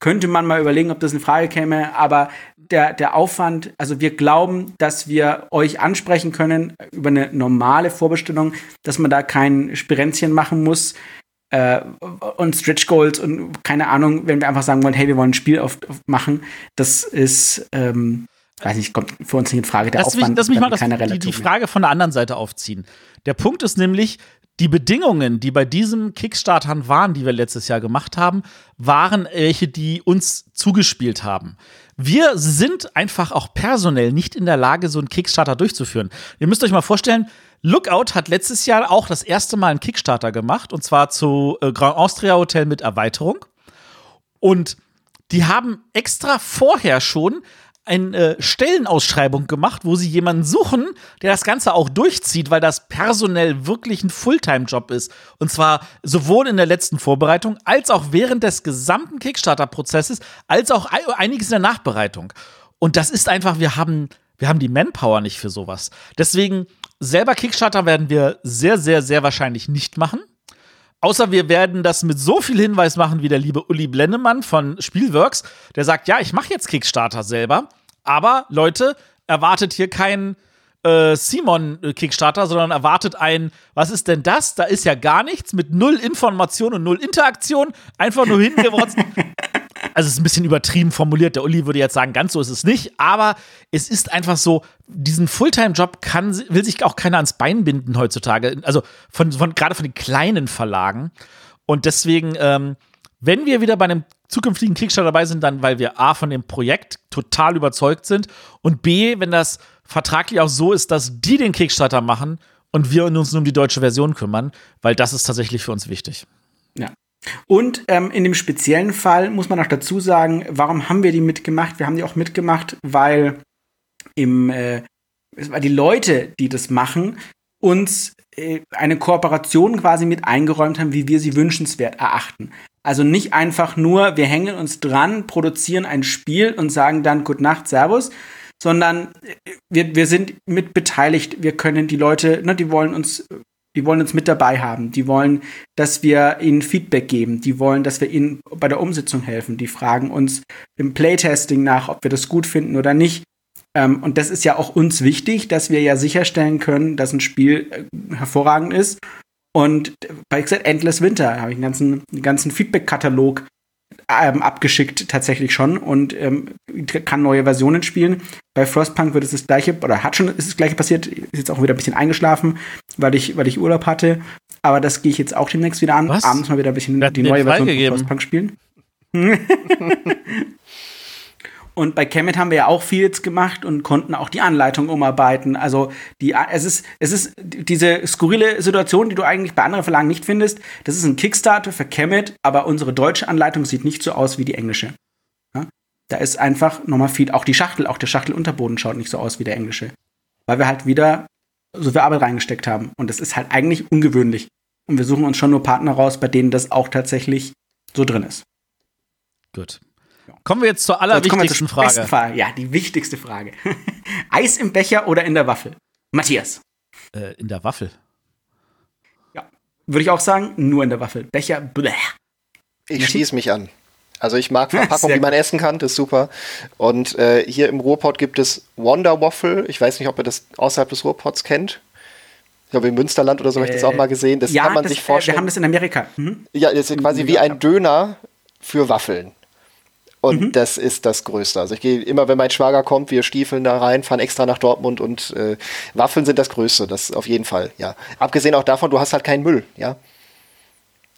könnte man mal überlegen, ob das in Frage käme, aber der, der Aufwand, also wir glauben, dass wir euch ansprechen können über eine normale Vorbestellung, dass man da kein Spirenzchen machen muss äh, und Stretch Goals und keine Ahnung, wenn wir einfach sagen wollen, hey, wir wollen ein Spiel auf, auf machen, das ist, ähm, weiß nicht, kommt für uns nicht in Frage. Der lass Aufwand mich, lass mich mal das, die, die Frage von der anderen Seite aufziehen. Der Punkt ist nämlich, die Bedingungen, die bei diesem Kickstartern waren, die wir letztes Jahr gemacht haben, waren welche, die uns zugespielt haben. Wir sind einfach auch personell nicht in der Lage, so einen Kickstarter durchzuführen. Ihr müsst euch mal vorstellen, Lookout hat letztes Jahr auch das erste Mal einen Kickstarter gemacht, und zwar zu äh, Grand Austria Hotel mit Erweiterung. Und die haben extra vorher schon eine Stellenausschreibung gemacht, wo sie jemanden suchen, der das Ganze auch durchzieht, weil das personell wirklich ein Fulltime-Job ist. Und zwar sowohl in der letzten Vorbereitung als auch während des gesamten Kickstarter-Prozesses, als auch einiges in der Nachbereitung. Und das ist einfach, wir haben, wir haben die Manpower nicht für sowas. Deswegen, selber Kickstarter werden wir sehr, sehr, sehr wahrscheinlich nicht machen. Außer wir werden das mit so viel Hinweis machen wie der liebe Uli Blennemann von Spielworks, der sagt, ja, ich mache jetzt Kickstarter selber, aber Leute, erwartet hier kein äh, Simon Kickstarter, sondern erwartet ein, was ist denn das? Da ist ja gar nichts mit null Information und null Interaktion, einfach nur hingerotzt. also es ist ein bisschen übertrieben formuliert. Der Uli würde jetzt sagen, ganz so ist es nicht, aber es ist einfach so, diesen Fulltime-Job kann, will sich auch keiner ans Bein binden heutzutage. Also von, von gerade von den kleinen Verlagen. Und deswegen, ähm, wenn wir wieder bei einem zukünftigen Kickstarter dabei sind, dann weil wir A von dem Projekt total überzeugt sind und B, wenn das vertraglich auch so ist, dass die den Kickstarter machen und wir uns nur um die deutsche Version kümmern, weil das ist tatsächlich für uns wichtig. Ja. Und ähm, in dem speziellen Fall muss man auch dazu sagen, warum haben wir die mitgemacht? Wir haben die auch mitgemacht, weil im äh, weil die Leute, die das machen, uns äh, eine Kooperation quasi mit eingeräumt haben, wie wir sie wünschenswert erachten. Also nicht einfach nur, wir hängen uns dran, produzieren ein Spiel und sagen dann Gute Nacht, Servus, sondern wir, wir sind mit beteiligt. Wir können die Leute, ne, die wollen uns, die wollen uns mit dabei haben. Die wollen, dass wir ihnen Feedback geben. Die wollen, dass wir ihnen bei der Umsetzung helfen. Die fragen uns im Playtesting nach, ob wir das gut finden oder nicht. Ähm, und das ist ja auch uns wichtig, dass wir ja sicherstellen können, dass ein Spiel äh, hervorragend ist. Und bei Endless Winter habe ich einen ganzen, einen ganzen Feedback-Katalog ähm, abgeschickt tatsächlich schon und ähm, kann neue Versionen spielen. Bei Frostpunk wird es das gleiche, oder hat schon ist das gleiche passiert, ist jetzt auch wieder ein bisschen eingeschlafen, weil ich, weil ich Urlaub hatte. Aber das gehe ich jetzt auch demnächst wieder an. Was? Abends mal wieder ein bisschen die neue Version von Frostpunk spielen. Und bei Kemet haben wir ja auch viel jetzt gemacht und konnten auch die Anleitung umarbeiten. Also die, es ist, es ist diese skurrile Situation, die du eigentlich bei anderen Verlagen nicht findest. Das ist ein Kickstarter für Kemet, aber unsere deutsche Anleitung sieht nicht so aus wie die englische. Ja? Da ist einfach nochmal viel, auch die Schachtel, auch der Schachtelunterboden schaut nicht so aus wie der englische. Weil wir halt wieder so viel Arbeit reingesteckt haben. Und das ist halt eigentlich ungewöhnlich. Und wir suchen uns schon nur Partner raus, bei denen das auch tatsächlich so drin ist. Gut. Kommen wir jetzt zur allerwichtigsten so, jetzt Frage. Ja, die wichtigste Frage. Eis im Becher oder in der Waffel? Matthias. Äh, in der Waffel. Ja, würde ich auch sagen, nur in der Waffel. Becher, bleh. Ich schließe mich an. Also ich mag Verpackung, die man essen kann, das ist super. Und äh, hier im Ruhrpott gibt es Wonder Waffle. Ich weiß nicht, ob ihr das außerhalb des Ruhrpots kennt. Ich glaube, im Münsterland oder so habe ich das auch mal gesehen. Das ja, kann man das, sich vorstellen. wir haben das in Amerika. Mhm. Ja, das ist quasi wie ein Döner für Waffeln. Und mhm. das ist das Größte. Also ich gehe immer, wenn mein Schwager kommt, wir stiefeln da rein, fahren extra nach Dortmund und äh, Waffeln sind das Größte, das auf jeden Fall, ja. Abgesehen auch davon, du hast halt keinen Müll, ja.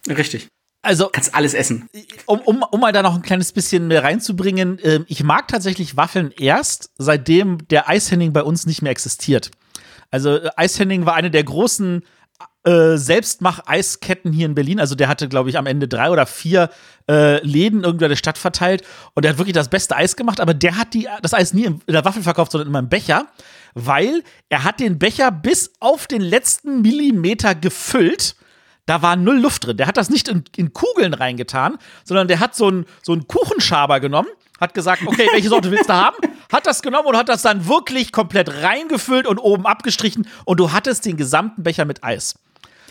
Richtig. Also kannst alles essen. Um, um, um mal da noch ein kleines bisschen mehr reinzubringen, äh, ich mag tatsächlich Waffeln erst, seitdem der Eishenning bei uns nicht mehr existiert. Also äh, Eishenning war eine der großen äh, Selbstmach-Eisketten hier in Berlin. Also der hatte, glaube ich, am Ende drei oder vier äh, Läden irgendwo in der Stadt verteilt und der hat wirklich das beste Eis gemacht, aber der hat die, das Eis nie in der Waffel verkauft, sondern immer im Becher, weil er hat den Becher bis auf den letzten Millimeter gefüllt da war null Luft drin. Der hat das nicht in, in Kugeln reingetan, sondern der hat so einen so einen Kuchenschaber genommen, hat gesagt, okay, welche Sorte willst du haben? Hat das genommen und hat das dann wirklich komplett reingefüllt und oben abgestrichen und du hattest den gesamten Becher mit Eis.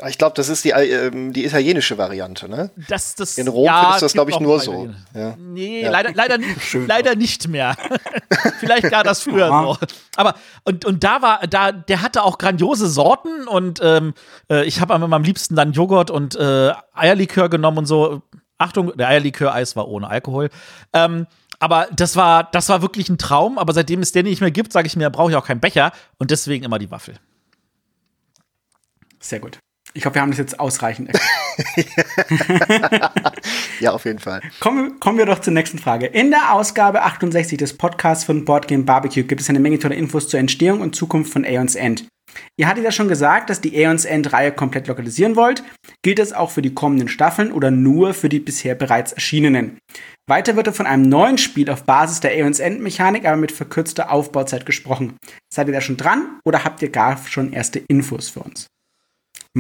Ich glaube, das ist die, äh, die italienische Variante, ne? Das, das, In Rom ja, ist das, glaube ich, nur so. Ja. Nee, ja. leider, leider, leider nicht mehr. Vielleicht gar das früher noch. Aber, und, und da war, da, der hatte auch grandiose Sorten und ähm, äh, ich habe am liebsten dann Joghurt und äh, Eierlikör genommen und so. Achtung, der Eierlikör-Eis war ohne Alkohol. Ähm, aber das war, das war wirklich ein Traum. Aber seitdem es den nicht mehr gibt, sage ich mir, brauche ich auch keinen Becher und deswegen immer die Waffel. Sehr gut. Ich hoffe, wir haben das jetzt ausreichend ja, auf jeden Fall. Kommen, kommen wir doch zur nächsten Frage. In der Ausgabe 68 des Podcasts von Boardgame Barbecue gibt es eine Menge toller Infos zur Entstehung und Zukunft von Aeons End. Ihr hattet ja schon gesagt, dass die Aeons End-Reihe komplett lokalisieren wollt. Gilt das auch für die kommenden Staffeln oder nur für die bisher bereits erschienenen? Weiter wird von einem neuen Spiel auf Basis der Aeons End-Mechanik, aber mit verkürzter Aufbauzeit gesprochen. Seid ihr da schon dran oder habt ihr gar schon erste Infos für uns?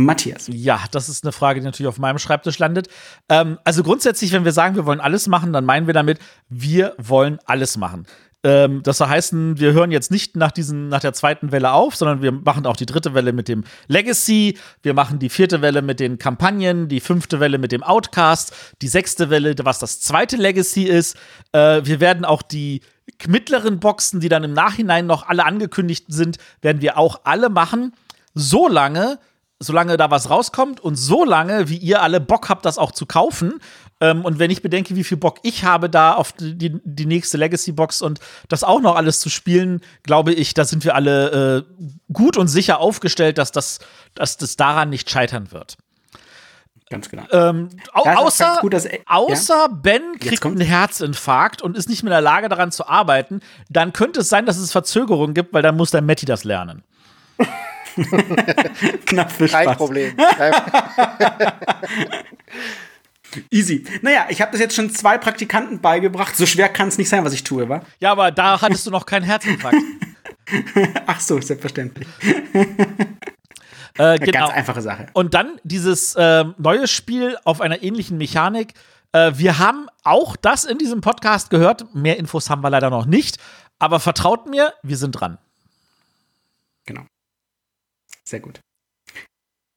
Matthias. Ja, das ist eine Frage, die natürlich auf meinem Schreibtisch landet. Ähm, also grundsätzlich, wenn wir sagen, wir wollen alles machen, dann meinen wir damit, wir wollen alles machen. Ähm, das soll heißen, wir hören jetzt nicht nach, diesen, nach der zweiten Welle auf, sondern wir machen auch die dritte Welle mit dem Legacy, wir machen die vierte Welle mit den Kampagnen, die fünfte Welle mit dem Outcast, die sechste Welle, was das zweite Legacy ist. Äh, wir werden auch die mittleren Boxen, die dann im Nachhinein noch alle angekündigt sind, werden wir auch alle machen. So lange, solange da was rauskommt und solange, wie ihr alle Bock habt, das auch zu kaufen. Ähm, und wenn ich bedenke, wie viel Bock ich habe, da auf die, die nächste Legacy-Box und das auch noch alles zu spielen, glaube ich, da sind wir alle äh, gut und sicher aufgestellt, dass das, dass das daran nicht scheitern wird. Ganz genau. Ähm, au außer gut, dass, außer ja? Ben kriegt einen Herzinfarkt und ist nicht mehr in der Lage, daran zu arbeiten, dann könnte es sein, dass es Verzögerungen gibt, weil dann muss der Matti das lernen. Knapp für Kein Spaß. Problem. Easy. Naja, ich habe das jetzt schon zwei Praktikanten beigebracht. So schwer kann es nicht sein, was ich tue, wa? Ja, aber da hattest du noch keinen Herzinfarkt. Ach so, selbstverständlich. Äh, genau. Ganz einfache Sache. Und dann dieses äh, neue Spiel auf einer ähnlichen Mechanik. Äh, wir haben auch das in diesem Podcast gehört. Mehr Infos haben wir leider noch nicht. Aber vertraut mir, wir sind dran. Sehr gut.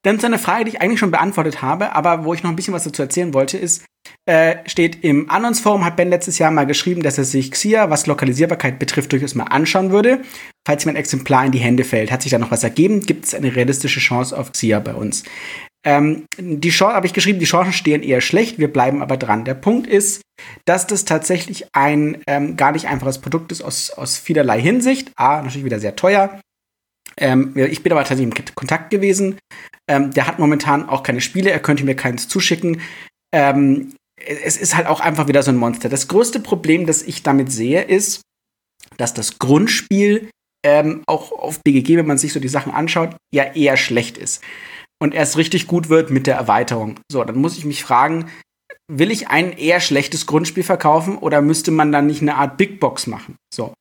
Dann zu einer Frage, die ich eigentlich schon beantwortet habe, aber wo ich noch ein bisschen was dazu erzählen wollte, ist, äh, steht im Annons-Forum, hat Ben letztes Jahr mal geschrieben, dass er sich Xia, was Lokalisierbarkeit betrifft, durchaus mal anschauen würde. Falls ihm ein Exemplar in die Hände fällt, hat sich da noch was ergeben, gibt es eine realistische Chance auf Xia bei uns. Ähm, die Chance, habe ich geschrieben, die Chancen stehen eher schlecht, wir bleiben aber dran. Der Punkt ist, dass das tatsächlich ein ähm, gar nicht einfaches Produkt ist aus, aus vielerlei Hinsicht. A, natürlich wieder sehr teuer. Ähm, ich bin aber tatsächlich in Kontakt gewesen. Ähm, der hat momentan auch keine Spiele, er könnte mir keins zuschicken. Ähm, es ist halt auch einfach wieder so ein Monster. Das größte Problem, das ich damit sehe, ist, dass das Grundspiel ähm, auch auf BGG, wenn man sich so die Sachen anschaut, ja eher schlecht ist. Und erst richtig gut wird mit der Erweiterung. So, dann muss ich mich fragen, will ich ein eher schlechtes Grundspiel verkaufen oder müsste man dann nicht eine Art Big Box machen? So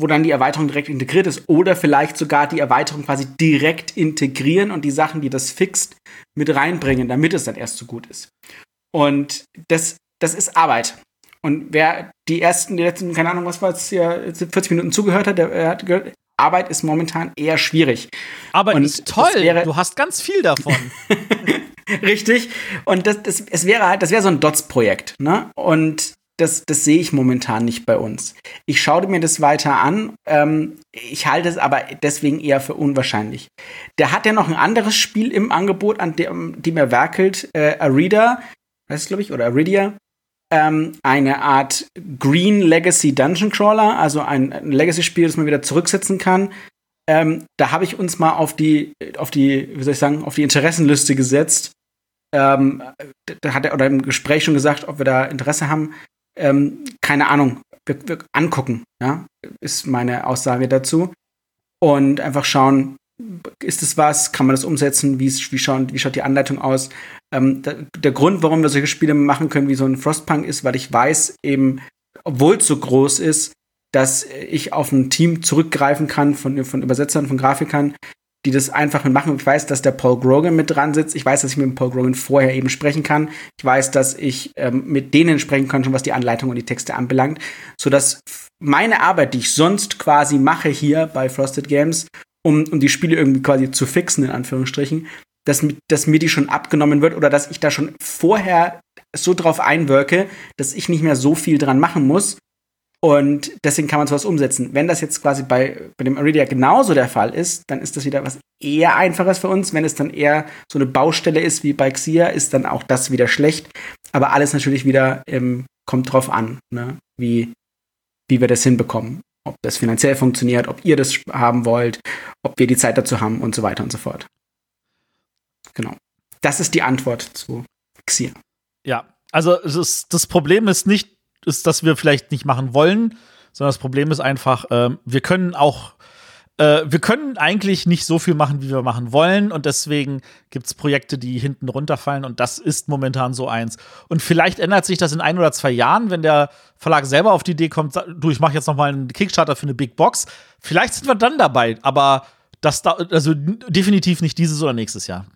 wo dann die Erweiterung direkt integriert ist oder vielleicht sogar die Erweiterung quasi direkt integrieren und die Sachen, die das fixt, mit reinbringen, damit es dann erst so gut ist. Und das, das ist Arbeit. Und wer die ersten, die letzten, keine Ahnung, was war es hier, 40 Minuten zugehört hat, der hat gehört, Arbeit ist momentan eher schwierig. Aber und ist toll, wäre, du hast ganz viel davon. Richtig. Und das, das, es wäre halt, das wäre so ein Dots-Projekt, ne? Und das, das sehe ich momentan nicht bei uns. Ich schaue mir das weiter an. Ähm, ich halte es aber deswegen eher für unwahrscheinlich. Der hat ja noch ein anderes Spiel im Angebot, an dem, dem er werkelt. Äh, Arida, heißt es, glaube ich, oder Aridia. Ähm, eine Art Green Legacy Dungeon Crawler, also ein, ein Legacy-Spiel, das man wieder zurücksetzen kann. Ähm, da habe ich uns mal auf die, auf die, wie soll ich sagen, auf die Interessenliste gesetzt ähm, da hat er oder im Gespräch schon gesagt, ob wir da Interesse haben. Ähm, keine Ahnung, wir, wir angucken, ja, ist meine Aussage dazu. Und einfach schauen, ist es was, kann man das umsetzen, wie, wie, schauen, wie schaut die Anleitung aus. Ähm, da, der Grund, warum wir solche Spiele machen können wie so ein Frostpunk ist, weil ich weiß eben, obwohl es so groß ist, dass ich auf ein Team zurückgreifen kann von, von Übersetzern, von Grafikern, die das einfach machen. Ich weiß, dass der Paul Grogan mit dran sitzt. Ich weiß, dass ich mit dem Paul Grogan vorher eben sprechen kann. Ich weiß, dass ich ähm, mit denen sprechen kann, schon was die Anleitung und die Texte anbelangt, sodass meine Arbeit, die ich sonst quasi mache hier bei Frosted Games, um, um die Spiele irgendwie quasi zu fixen, in Anführungsstrichen, dass, dass mir die schon abgenommen wird oder dass ich da schon vorher so drauf einwirke, dass ich nicht mehr so viel dran machen muss. Und deswegen kann man sowas umsetzen. Wenn das jetzt quasi bei, bei dem Iridia genauso der Fall ist, dann ist das wieder was eher einfaches für uns. Wenn es dann eher so eine Baustelle ist wie bei Xia, ist dann auch das wieder schlecht. Aber alles natürlich wieder ähm, kommt drauf an, ne? wie, wie wir das hinbekommen. Ob das finanziell funktioniert, ob ihr das haben wollt, ob wir die Zeit dazu haben und so weiter und so fort. Genau. Das ist die Antwort zu Xia. Ja, also ist, das Problem ist nicht, ist, dass wir vielleicht nicht machen wollen, sondern das Problem ist einfach, äh, wir können auch äh, wir können eigentlich nicht so viel machen, wie wir machen wollen. Und deswegen gibt es Projekte, die hinten runterfallen. Und das ist momentan so eins. Und vielleicht ändert sich das in ein oder zwei Jahren, wenn der Verlag selber auf die Idee kommt, du, ich mache jetzt noch mal einen Kickstarter für eine Big Box. Vielleicht sind wir dann dabei. Aber das da, also definitiv nicht dieses oder nächstes Jahr.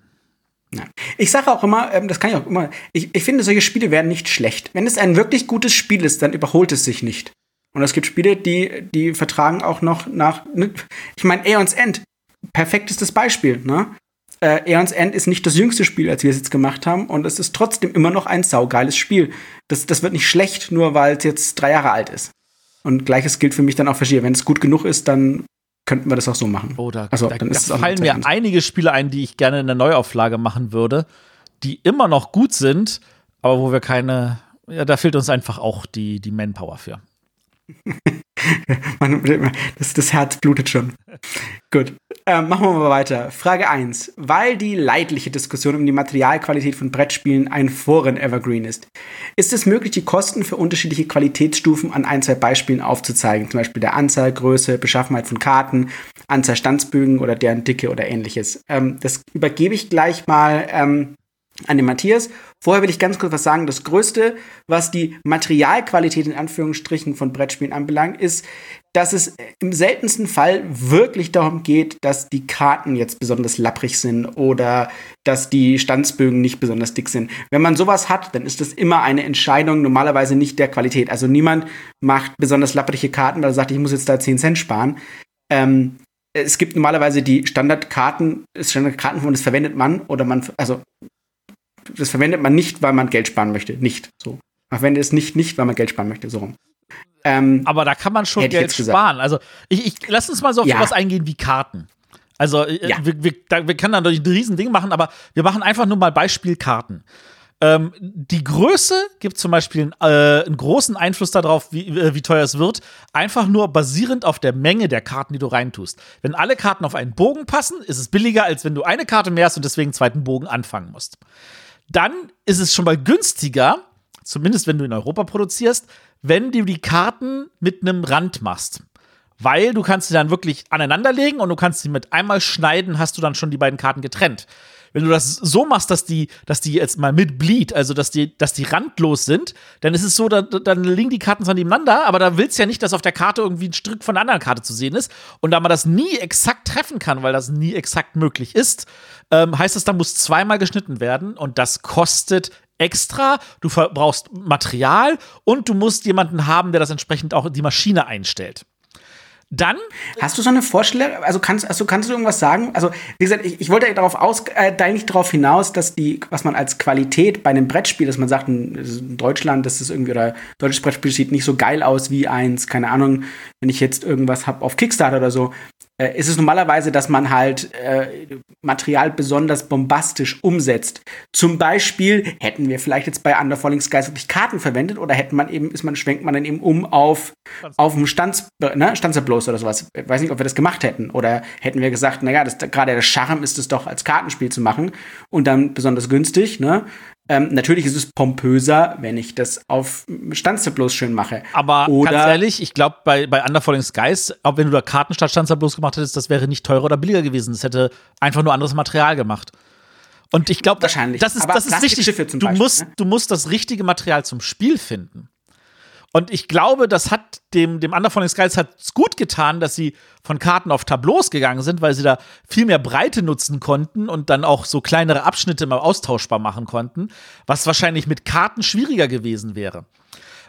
Ich sage auch immer, ähm, das kann ich auch immer, ich, ich finde, solche Spiele werden nicht schlecht. Wenn es ein wirklich gutes Spiel ist, dann überholt es sich nicht. Und es gibt Spiele, die, die vertragen auch noch nach. Ne, ich meine, Aeons End, perfektestes Beispiel, ne? Äh, Aeons End ist nicht das jüngste Spiel, als wir es jetzt gemacht haben, und es ist trotzdem immer noch ein saugeiles Spiel. Das, das wird nicht schlecht, nur weil es jetzt drei Jahre alt ist. Und gleiches gilt für mich dann auch für Gier. Wenn es gut genug ist, dann könnten wir das auch so machen. Oder oh, also, da, dann da fallen mir einige Spiele ein, die ich gerne in der Neuauflage machen würde, die immer noch gut sind, aber wo wir keine, ja, da fehlt uns einfach auch die, die Manpower für. das, das Herz blutet schon. Gut, ähm, machen wir mal weiter. Frage 1. Weil die leidliche Diskussion um die Materialqualität von Brettspielen ein Foren-Evergreen ist, ist es möglich, die Kosten für unterschiedliche Qualitätsstufen an ein, zwei Beispielen aufzuzeigen? Zum Beispiel der Anzahl, Größe, Beschaffenheit von Karten, Anzahl Standsbögen oder deren Dicke oder ähnliches. Ähm, das übergebe ich gleich mal ähm, an den Matthias. Vorher will ich ganz kurz was sagen. Das Größte, was die Materialqualität in Anführungsstrichen von Brettspielen anbelangt, ist, dass es im seltensten Fall wirklich darum geht, dass die Karten jetzt besonders lapprig sind oder dass die Standsbögen nicht besonders dick sind. Wenn man sowas hat, dann ist das immer eine Entscheidung, normalerweise nicht der Qualität. Also niemand macht besonders lapprige Karten, weil er sagt, ich muss jetzt da 10 Cent sparen. Ähm, es gibt normalerweise die Standardkarten, Standardkarten, das verwendet man oder man, also das verwendet man nicht, weil man Geld sparen möchte. Nicht so. Man verwendet es nicht, nicht, weil man Geld sparen möchte. So rum. Ähm, aber da kann man schon Geld sparen. Also, ich, ich lass uns mal so auf ja. sowas eingehen wie Karten. Also, äh, ja. wir, wir, da, wir können natürlich ein Riesending machen, aber wir machen einfach nur mal Beispielkarten. Ähm, die Größe gibt zum Beispiel äh, einen großen Einfluss darauf, wie, äh, wie teuer es wird. Einfach nur basierend auf der Menge der Karten, die du reintust. Wenn alle Karten auf einen Bogen passen, ist es billiger, als wenn du eine Karte mehr hast und deswegen einen zweiten Bogen anfangen musst. Dann ist es schon mal günstiger, zumindest wenn du in Europa produzierst, wenn du die Karten mit einem Rand machst. Weil du kannst sie dann wirklich aneinanderlegen und du kannst sie mit einmal schneiden, hast du dann schon die beiden Karten getrennt. Wenn du das so machst, dass die, dass die jetzt mal mit Bleed, also dass die, dass die randlos sind, dann ist es so, dann, dann liegen die Karten zwar nebeneinander, aber da willst du ja nicht, dass auf der Karte irgendwie ein Stück von der anderen Karte zu sehen ist. Und da man das nie exakt treffen kann, weil das nie exakt möglich ist, ähm, heißt es, da muss zweimal geschnitten werden und das kostet extra, du verbrauchst Material und du musst jemanden haben, der das entsprechend auch die Maschine einstellt. Dann. Hast du so eine Vorstellung? Also kannst, also kannst du irgendwas sagen? Also, wie gesagt, ich, ich wollte darauf aus, äh, eigentlich darauf hinaus, dass die, was man als Qualität bei einem Brettspiel, dass man sagt, in, Deutschland, das ist irgendwie, oder deutsches Brettspiel sieht nicht so geil aus wie eins, keine Ahnung, wenn ich jetzt irgendwas habe auf Kickstarter oder so. Äh, ist es normalerweise, dass man halt äh, Material besonders bombastisch umsetzt. Zum Beispiel hätten wir vielleicht jetzt bei Under Falling Skies wirklich Karten verwendet oder hätten man eben, ist man, schwenkt man dann eben um auf, auf dem Stanz, ne, Stanzerblos oder sowas. Ich weiß nicht, ob wir das gemacht hätten. Oder hätten wir gesagt, naja, gerade der Charme ist es doch als Kartenspiel zu machen und dann besonders günstig, ne? Ähm, natürlich ist es pompöser, wenn ich das auf Stanzerblos schön mache. Aber Oder ganz ehrlich, ich glaube, bei, bei Under Falling Skies, auch wenn du da Karten statt Stanzerblos gemacht hättest, das wäre nicht teurer oder billiger gewesen. Es hätte einfach nur anderes Material gemacht. Und ich glaube, das ist, das ist wichtig. Du, Beispiel, musst, ne? du musst das richtige Material zum Spiel finden. Und ich glaube, das hat dem, dem Under Falling Skies hat's gut getan, dass sie von Karten auf Tableaus gegangen sind, weil sie da viel mehr Breite nutzen konnten und dann auch so kleinere Abschnitte mal austauschbar machen konnten, was wahrscheinlich mit Karten schwieriger gewesen wäre.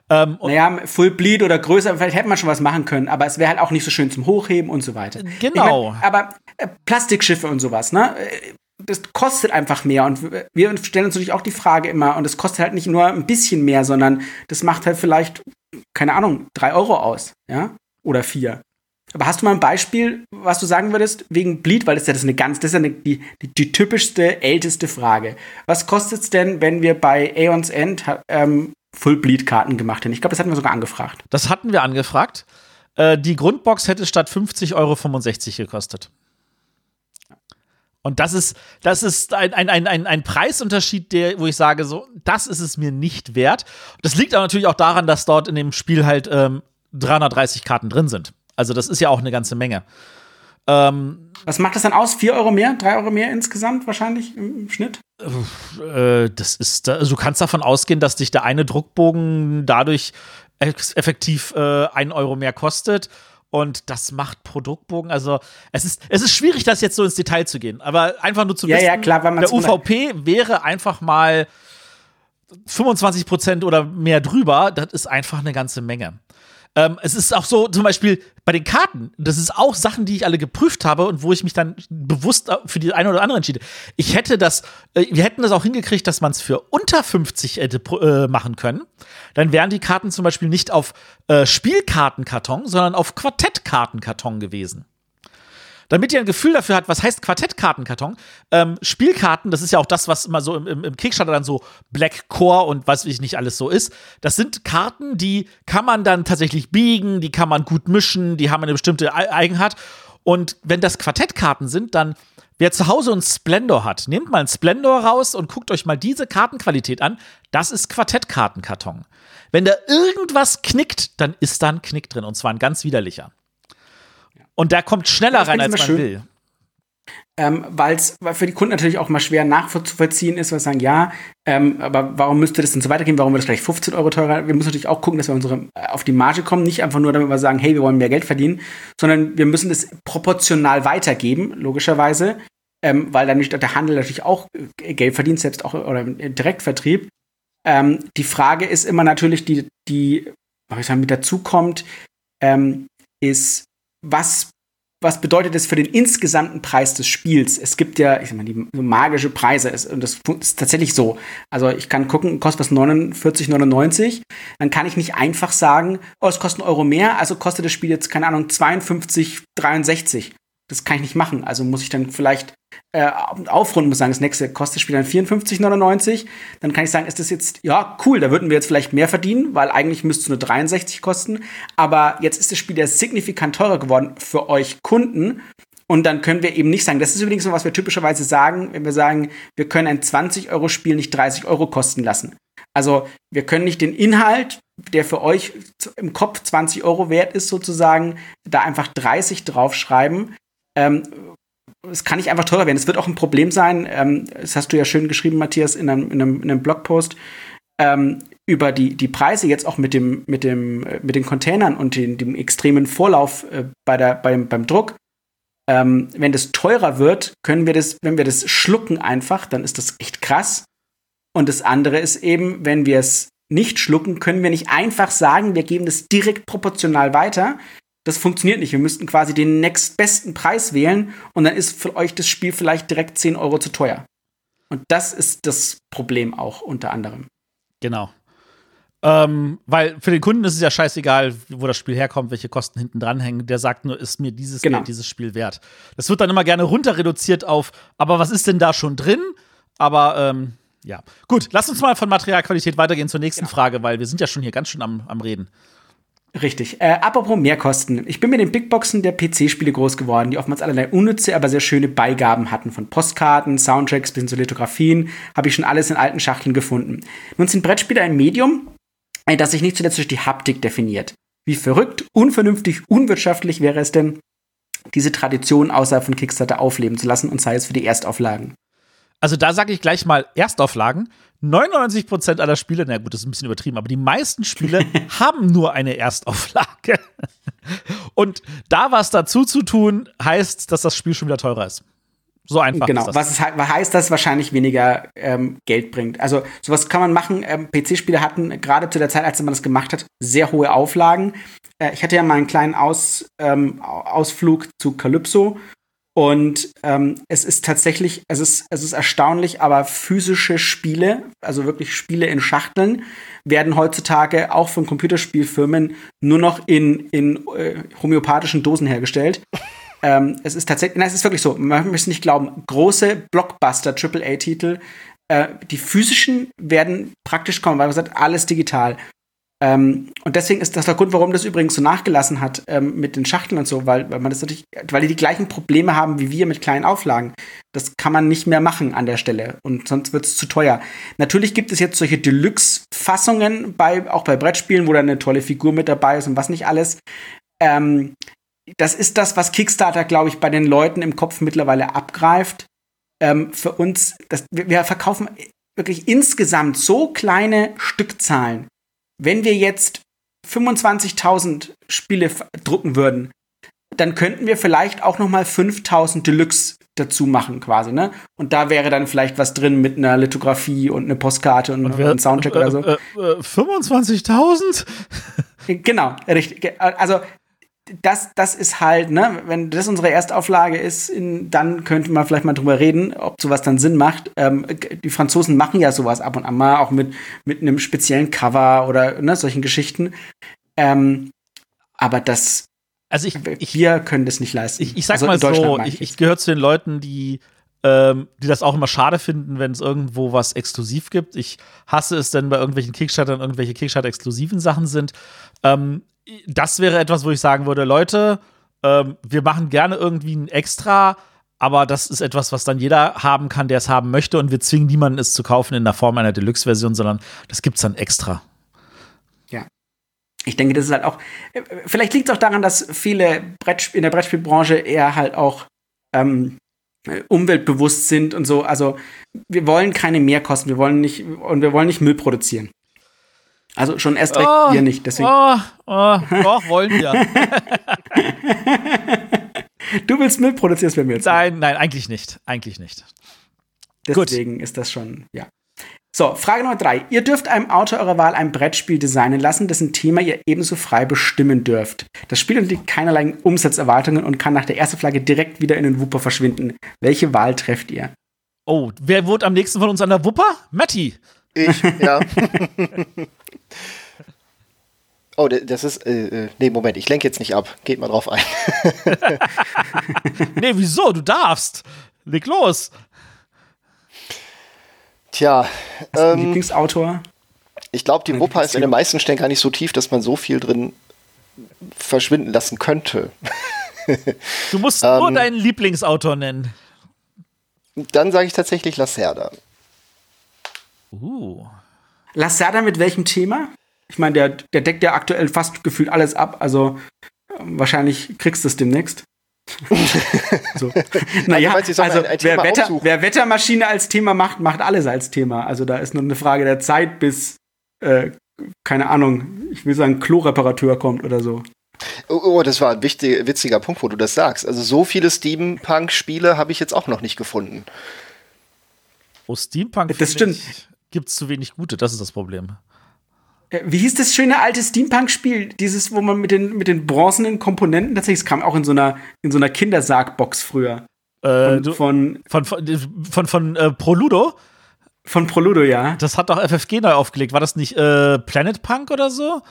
Ähm, naja, Full Bleed oder größer, vielleicht hätte man schon was machen können, aber es wäre halt auch nicht so schön zum Hochheben und so weiter. Genau. Ich mein, aber äh, Plastikschiffe und sowas, ne? Das kostet einfach mehr. Und wir stellen uns natürlich auch die Frage immer, und es kostet halt nicht nur ein bisschen mehr, sondern das macht halt vielleicht, keine Ahnung, drei Euro aus, ja? Oder vier. Aber hast du mal ein Beispiel, was du sagen würdest, wegen Bleed? Weil das ist ja das eine ganz, das ist ja eine, die, die, die typischste, älteste Frage. Was kostet es denn, wenn wir bei Aeons End ähm, Full Bleed-Karten gemacht hätten? Ich glaube, das hatten wir sogar angefragt. Das hatten wir angefragt. Äh, die Grundbox hätte statt 50 Euro 65 gekostet. Und das ist, das ist ein, ein, ein, ein Preisunterschied, der, wo ich sage, so, das ist es mir nicht wert. Das liegt aber natürlich auch daran, dass dort in dem Spiel halt ähm, 330 Karten drin sind. Also, das ist ja auch eine ganze Menge. Ähm, Was macht das dann aus? 4 Euro mehr? 3 Euro mehr insgesamt wahrscheinlich im, Schnitt? Äh, das ist, also du kannst davon ausgehen, dass dich der eine Druckbogen dadurch effektiv äh, 1 Euro mehr kostet und das macht Produktbogen. Also es ist, es ist schwierig, das jetzt so ins Detail zu gehen. Aber einfach nur zu ja, wissen, ja, klar, der UVP wäre einfach mal 25 Prozent oder mehr drüber. Das ist einfach eine ganze Menge. Ähm, es ist auch so, zum Beispiel bei den Karten, das ist auch Sachen, die ich alle geprüft habe und wo ich mich dann bewusst für die eine oder andere entschiede. Ich hätte das, äh, wir hätten das auch hingekriegt, dass man es für unter 50 hätte äh, machen können. Dann wären die Karten zum Beispiel nicht auf äh, Spielkartenkarton, sondern auf Quartettkartenkarton gewesen damit ihr ein Gefühl dafür habt, was heißt Quartettkartenkarton. Ähm, Spielkarten, das ist ja auch das, was immer so im, im, Kickstarter dann so Black Core und was weiß ich nicht alles so ist. Das sind Karten, die kann man dann tatsächlich biegen, die kann man gut mischen, die haben eine bestimmte Eigenart. Und wenn das Quartettkarten sind, dann Wer zu Hause einen Splendor hat, nehmt mal einen Splendor raus und guckt euch mal diese Kartenqualität an. Das ist Quartettkartenkarton. Wenn da irgendwas knickt, dann ist da ein Knick drin und zwar ein ganz widerlicher. Und der kommt schneller rein, als man schön. will. Ähm, weil's, weil für die Kunden natürlich auch mal schwer nachzuvollziehen ist, weil sie sagen, ja, ähm, aber warum müsste das denn so weitergehen? Warum wird das gleich 15 Euro teurer? Wir müssen natürlich auch gucken, dass wir unsere, äh, auf die Marge kommen, nicht einfach nur damit wir sagen, hey, wir wollen mehr Geld verdienen, sondern wir müssen das proportional weitergeben, logischerweise, ähm, weil dann nicht der Handel natürlich auch äh, Geld verdient, selbst auch oder im Direktvertrieb. Ähm, die Frage ist immer natürlich, die, die, was ich sagen, mit dazu kommt, ähm, ist, was, was bedeutet das für den insgesamten Preis des Spiels? Es gibt ja, ich sag mal, die magische Preise, ist, und das ist tatsächlich so. Also ich kann gucken, kostet was 49,99, dann kann ich nicht einfach sagen, oh, es kostet einen Euro mehr, also kostet das Spiel jetzt, keine Ahnung, 52,63 das kann ich nicht machen. Also muss ich dann vielleicht äh, aufrunden muss sagen, das nächste kostet Spiel dann 54,99. Dann kann ich sagen, ist das jetzt, ja, cool, da würden wir jetzt vielleicht mehr verdienen, weil eigentlich müsste es nur 63 kosten. Aber jetzt ist das Spiel ja signifikant teurer geworden für euch Kunden. Und dann können wir eben nicht sagen, das ist übrigens noch, was wir typischerweise sagen, wenn wir sagen, wir können ein 20-Euro-Spiel nicht 30 Euro kosten lassen. Also wir können nicht den Inhalt, der für euch im Kopf 20 Euro wert ist, sozusagen, da einfach 30 draufschreiben, ähm, es kann nicht einfach teurer werden. Es wird auch ein Problem sein, ähm, das hast du ja schön geschrieben, Matthias, in einem, in einem, in einem Blogpost, ähm, über die, die Preise jetzt auch mit, dem, mit, dem, äh, mit den Containern und den, dem extremen Vorlauf äh, bei der, beim, beim Druck. Ähm, wenn das teurer wird, können wir das, wenn wir das schlucken einfach, dann ist das echt krass. Und das andere ist eben, wenn wir es nicht schlucken, können wir nicht einfach sagen, wir geben das direkt proportional weiter, das funktioniert nicht. Wir müssten quasi den nächstbesten Preis wählen und dann ist für euch das Spiel vielleicht direkt 10 Euro zu teuer. Und das ist das Problem auch unter anderem. Genau. Ähm, weil für den Kunden ist es ja scheißegal, wo das Spiel herkommt, welche Kosten hinten dran hängen. Der sagt nur, ist mir dieses genau. Geld, dieses Spiel wert. Das wird dann immer gerne runter reduziert auf, aber was ist denn da schon drin? Aber ähm, ja. Gut, lass uns mal von Materialqualität weitergehen zur nächsten genau. Frage, weil wir sind ja schon hier ganz schön am, am Reden. Richtig. Äh, apropos Mehrkosten. Ich bin mit den Bigboxen der PC-Spiele groß geworden, die oftmals allerlei unnütze, aber sehr schöne Beigaben hatten. Von Postkarten, Soundtracks bis hin zu Lithografien habe ich schon alles in alten Schachteln gefunden. Nun sind Brettspiele ein Medium, äh, das sich nicht zuletzt durch die Haptik definiert. Wie verrückt, unvernünftig, unwirtschaftlich wäre es denn, diese Tradition außerhalb von Kickstarter aufleben zu lassen und sei es für die Erstauflagen. Also da sage ich gleich mal Erstauflagen. 99% aller Spiele, na gut, das ist ein bisschen übertrieben, aber die meisten Spiele haben nur eine Erstauflage. Und da was dazu zu tun, heißt, dass das Spiel schon wieder teurer ist. So einfach. Genau. Was, ist, was heißt, dass es wahrscheinlich weniger ähm, Geld bringt. Also sowas kann man machen. Ähm, PC-Spiele hatten gerade zu der Zeit, als man das gemacht hat, sehr hohe Auflagen. Äh, ich hatte ja mal einen kleinen Aus, ähm, Ausflug zu Calypso und ähm, es ist tatsächlich, es ist, es ist erstaunlich, aber physische Spiele, also wirklich Spiele in Schachteln, werden heutzutage auch von Computerspielfirmen nur noch in, in äh, homöopathischen Dosen hergestellt. ähm, es ist tatsächlich, nein, es ist wirklich so, man muss nicht glauben, große Blockbuster, AAA-Titel, äh, die physischen werden praktisch kommen, weil man sagt, alles digital. Ähm, und deswegen ist das der Grund, warum das übrigens so nachgelassen hat ähm, mit den Schachteln und so, weil, weil man das natürlich, weil die die gleichen Probleme haben wie wir mit kleinen Auflagen. Das kann man nicht mehr machen an der Stelle und sonst wird es zu teuer. Natürlich gibt es jetzt solche Deluxe-Fassungen bei, auch bei Brettspielen, wo dann eine tolle Figur mit dabei ist und was nicht alles. Ähm, das ist das, was Kickstarter, glaube ich, bei den Leuten im Kopf mittlerweile abgreift. Ähm, für uns, das, wir, wir verkaufen wirklich insgesamt so kleine Stückzahlen wenn wir jetzt 25.000 Spiele drucken würden, dann könnten wir vielleicht auch noch mal 5.000 Deluxe dazu machen quasi, ne? Und da wäre dann vielleicht was drin mit einer Lithografie und eine Postkarte und, und wer, ein Soundtrack äh, oder so. Äh, äh, 25.000? genau, richtig. Also das, das ist halt, ne, wenn das unsere Erstauflage ist, in, dann könnte man vielleicht mal drüber reden, ob sowas dann Sinn macht. Ähm, die Franzosen machen ja sowas ab und an mal, auch mit, mit einem speziellen Cover oder ne, solchen Geschichten. Ähm, aber das, also ich, hier können das nicht leisten. Ich, ich sag also mal so, ich, ich gehöre zu den Leuten, die ähm, die das auch immer schade finden, wenn es irgendwo was exklusiv gibt. Ich hasse es, wenn bei irgendwelchen Kickstartern irgendwelche Kickstarter-exklusiven Sachen sind. Ähm, das wäre etwas, wo ich sagen würde, Leute, ähm, wir machen gerne irgendwie ein Extra, aber das ist etwas, was dann jeder haben kann, der es haben möchte und wir zwingen niemanden, es zu kaufen in der Form einer Deluxe-Version, sondern das gibt es dann extra. Ja. Ich denke, das ist halt auch, äh, vielleicht liegt es auch daran, dass viele Brettspiel, in der Brettspielbranche eher halt auch ähm, umweltbewusst sind und so. Also wir wollen keine Mehrkosten, wir wollen nicht und wir wollen nicht Müll produzieren. Also schon erst recht oh, wir nicht. Deswegen. Oh, oh, doch, wollen wir. du willst Müll produzieren, wenn wir jetzt. Nein, nein, eigentlich nicht. Eigentlich nicht. Deswegen Gut. ist das schon, ja. So, Frage Nummer drei. Ihr dürft einem Autor eurer Wahl ein Brettspiel designen lassen, dessen Thema ihr ebenso frei bestimmen dürft. Das Spiel unterliegt keinerlei Umsatzerwartungen und kann nach der ersten Flagge direkt wieder in den Wupper verschwinden. Welche Wahl trefft ihr? Oh, wer wohnt am nächsten von uns an der Wupper? Matti. Ich, ja. Oh, das ist. Äh, äh, nee, Moment, ich lenke jetzt nicht ab. Geht mal drauf ein. nee, wieso? Du darfst. Leg los. Tja. Ähm, Lieblingsautor? Ich glaube, die Wupper ist in den meisten Stellen gar nicht so tief, dass man so viel drin verschwinden lassen könnte. du musst ähm, nur deinen Lieblingsautor nennen. Dann sage ich tatsächlich Lacerda. Uh. Lacerda mit welchem Thema? Ich meine, der, der deckt ja aktuell fast gefühlt alles ab, also äh, wahrscheinlich kriegst du es demnächst. so. Naja, also, ein, ein wer, Wetter, wer, Wettermaschine als Thema macht, macht alles als Thema. Also da ist nur eine Frage der Zeit, bis, äh, keine Ahnung, ich will sagen, Kloreparateur kommt oder so. Oh, oh, das war ein wichtig, witziger Punkt, wo du das sagst. Also so viele Steampunk-Spiele habe ich jetzt auch noch nicht gefunden. Oh, Steampunk. Das stimmt. Gibt es zu wenig gute, das ist das Problem. Äh, wie hieß das schöne alte Steampunk-Spiel? Dieses, wo man mit den, mit den bronzenen Komponenten, tatsächlich, es kam auch in so einer, in so einer Kindersargbox früher. Äh, von, von, von, von, von, von äh, Proludo? Von Proludo, ja. Das hat doch FFG neu aufgelegt. War das nicht äh, Planet Punk oder so?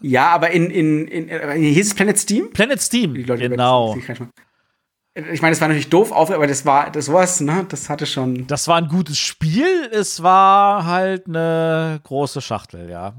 Ja, aber in, in, in, in äh, hieß es Planet Steam? Planet Steam, genau. Ich meine, das war natürlich doof auf, aber das war, das war's, ne? Das hatte schon. Das war ein gutes Spiel. Es war halt eine große Schachtel, ja.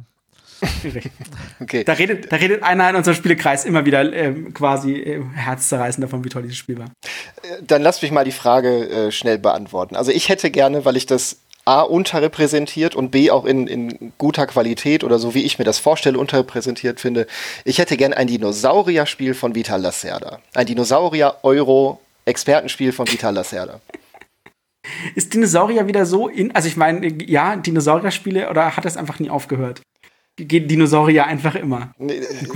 okay. Da redet, da redet einer in unserem Spielekreis immer wieder ähm, quasi äh, herzzerreißend davon, wie toll dieses Spiel war. Äh, dann lass mich mal die Frage äh, schnell beantworten. Also ich hätte gerne, weil ich das A unterrepräsentiert und B auch in, in guter Qualität oder so wie ich mir das vorstelle, unterrepräsentiert finde. Ich hätte gerne ein Dinosaurier-Spiel von Vital Lacerda. Ein Dinosaurier-Euro-Expertenspiel von Vital Lacerda. Ist Dinosaurier wieder so in, also ich meine, ja, Dinosaurier-Spiele oder hat das einfach nie aufgehört? Gehen Dinosaurier einfach immer?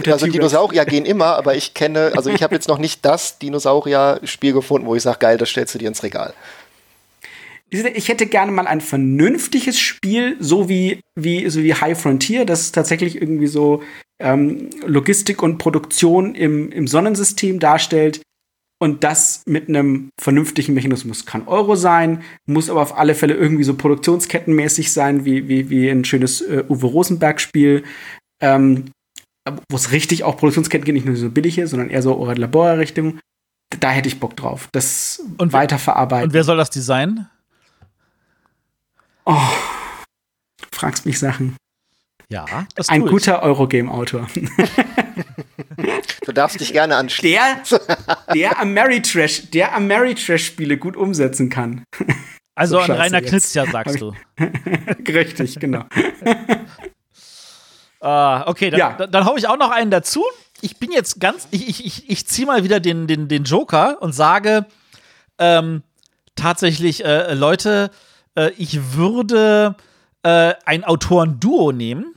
Also Dinosaurier gehen immer, aber ich kenne, also ich habe jetzt noch nicht das Dinosaurier-Spiel gefunden, wo ich sage, geil, das stellst du dir ins Regal ich hätte gerne mal ein vernünftiges Spiel, so wie, wie, so wie High Frontier, das tatsächlich irgendwie so ähm, Logistik und Produktion im, im Sonnensystem darstellt. Und das mit einem vernünftigen Mechanismus. Kann Euro sein, muss aber auf alle Fälle irgendwie so produktionskettenmäßig sein, wie, wie, wie ein schönes äh, Uwe Rosenberg-Spiel. Ähm, wo es richtig auch Produktionsketten geht, nicht nur so billige, sondern eher so Labor-Richtung. Da hätte ich Bock drauf. Das und weiterverarbeiten. Und wer soll das designen? Oh, fragst mich Sachen. Ja, das Ein guter Eurogame-Autor. du darfst dich gerne anstellen. Der, der Ameritrash, der Ameritrash-Spiele gut umsetzen kann. Also so an Rainer Knizia, sagst du. Richtig, genau. uh, okay, dann, ja. dann, dann hau ich auch noch einen dazu. Ich bin jetzt ganz, ich, ich, ich, ich ziehe mal wieder den, den, den Joker und sage ähm, tatsächlich, äh, Leute, äh, ich würde äh, ein Autorenduo nehmen.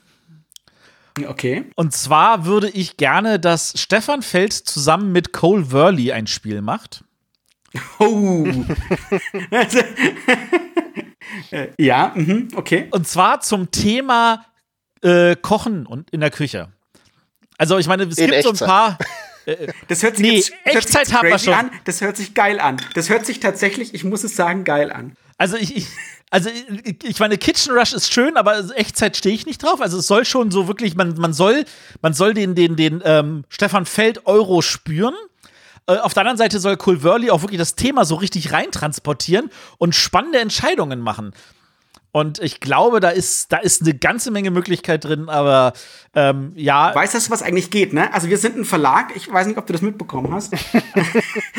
Okay. Und zwar würde ich gerne, dass Stefan Feld zusammen mit Cole Worley ein Spiel macht. Oh. Ja, mh, okay. Und zwar zum Thema äh, Kochen und in der Küche. Also ich meine, es in gibt Echtzeit. so ein paar. Äh, das hört sich nee, jetzt, Echtzeit hört sich haben wir schon. An. Das hört sich geil an. Das hört sich tatsächlich, ich muss es sagen, geil an. Also ich, ich also ich meine, Kitchen Rush ist schön, aber Echtzeit stehe ich nicht drauf. Also es soll schon so wirklich, man, man soll, man soll den, den, den ähm, Stefan Feld Euro spüren. Äh, auf der anderen Seite soll Cole Worley auch wirklich das Thema so richtig reintransportieren und spannende Entscheidungen machen. Und ich glaube, da ist, da ist eine ganze Menge Möglichkeit drin, aber ähm, ja. Weißt du, was eigentlich geht, ne? Also wir sind ein Verlag, ich weiß nicht, ob du das mitbekommen hast.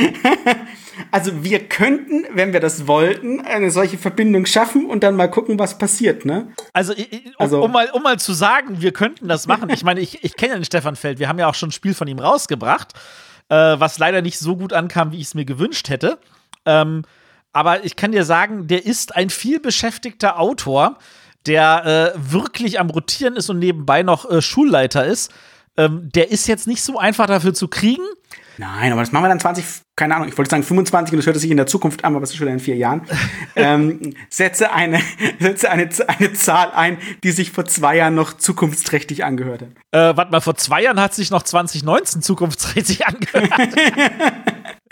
also wir könnten, wenn wir das wollten, eine solche Verbindung schaffen und dann mal gucken, was passiert, ne? Also, um, also um, mal, um mal zu sagen, wir könnten das machen. Ich meine, ich, ich kenne den Stefan Feld, wir haben ja auch schon ein Spiel von ihm rausgebracht, äh, was leider nicht so gut ankam, wie ich es mir gewünscht hätte. Ähm, aber ich kann dir sagen, der ist ein vielbeschäftigter Autor, der äh, wirklich am Rotieren ist und nebenbei noch äh, Schulleiter ist. Ähm, der ist jetzt nicht so einfach dafür zu kriegen. Nein, aber das machen wir dann 20, keine Ahnung, ich wollte sagen 25 und das hört sich in der Zukunft an, aber das ist schon in vier Jahren. ähm, setze eine, setze eine, eine Zahl ein, die sich vor zwei Jahren noch zukunftsträchtig angehört hat. Äh, warte mal, vor zwei Jahren hat sich noch 2019 zukunftsträchtig angehört.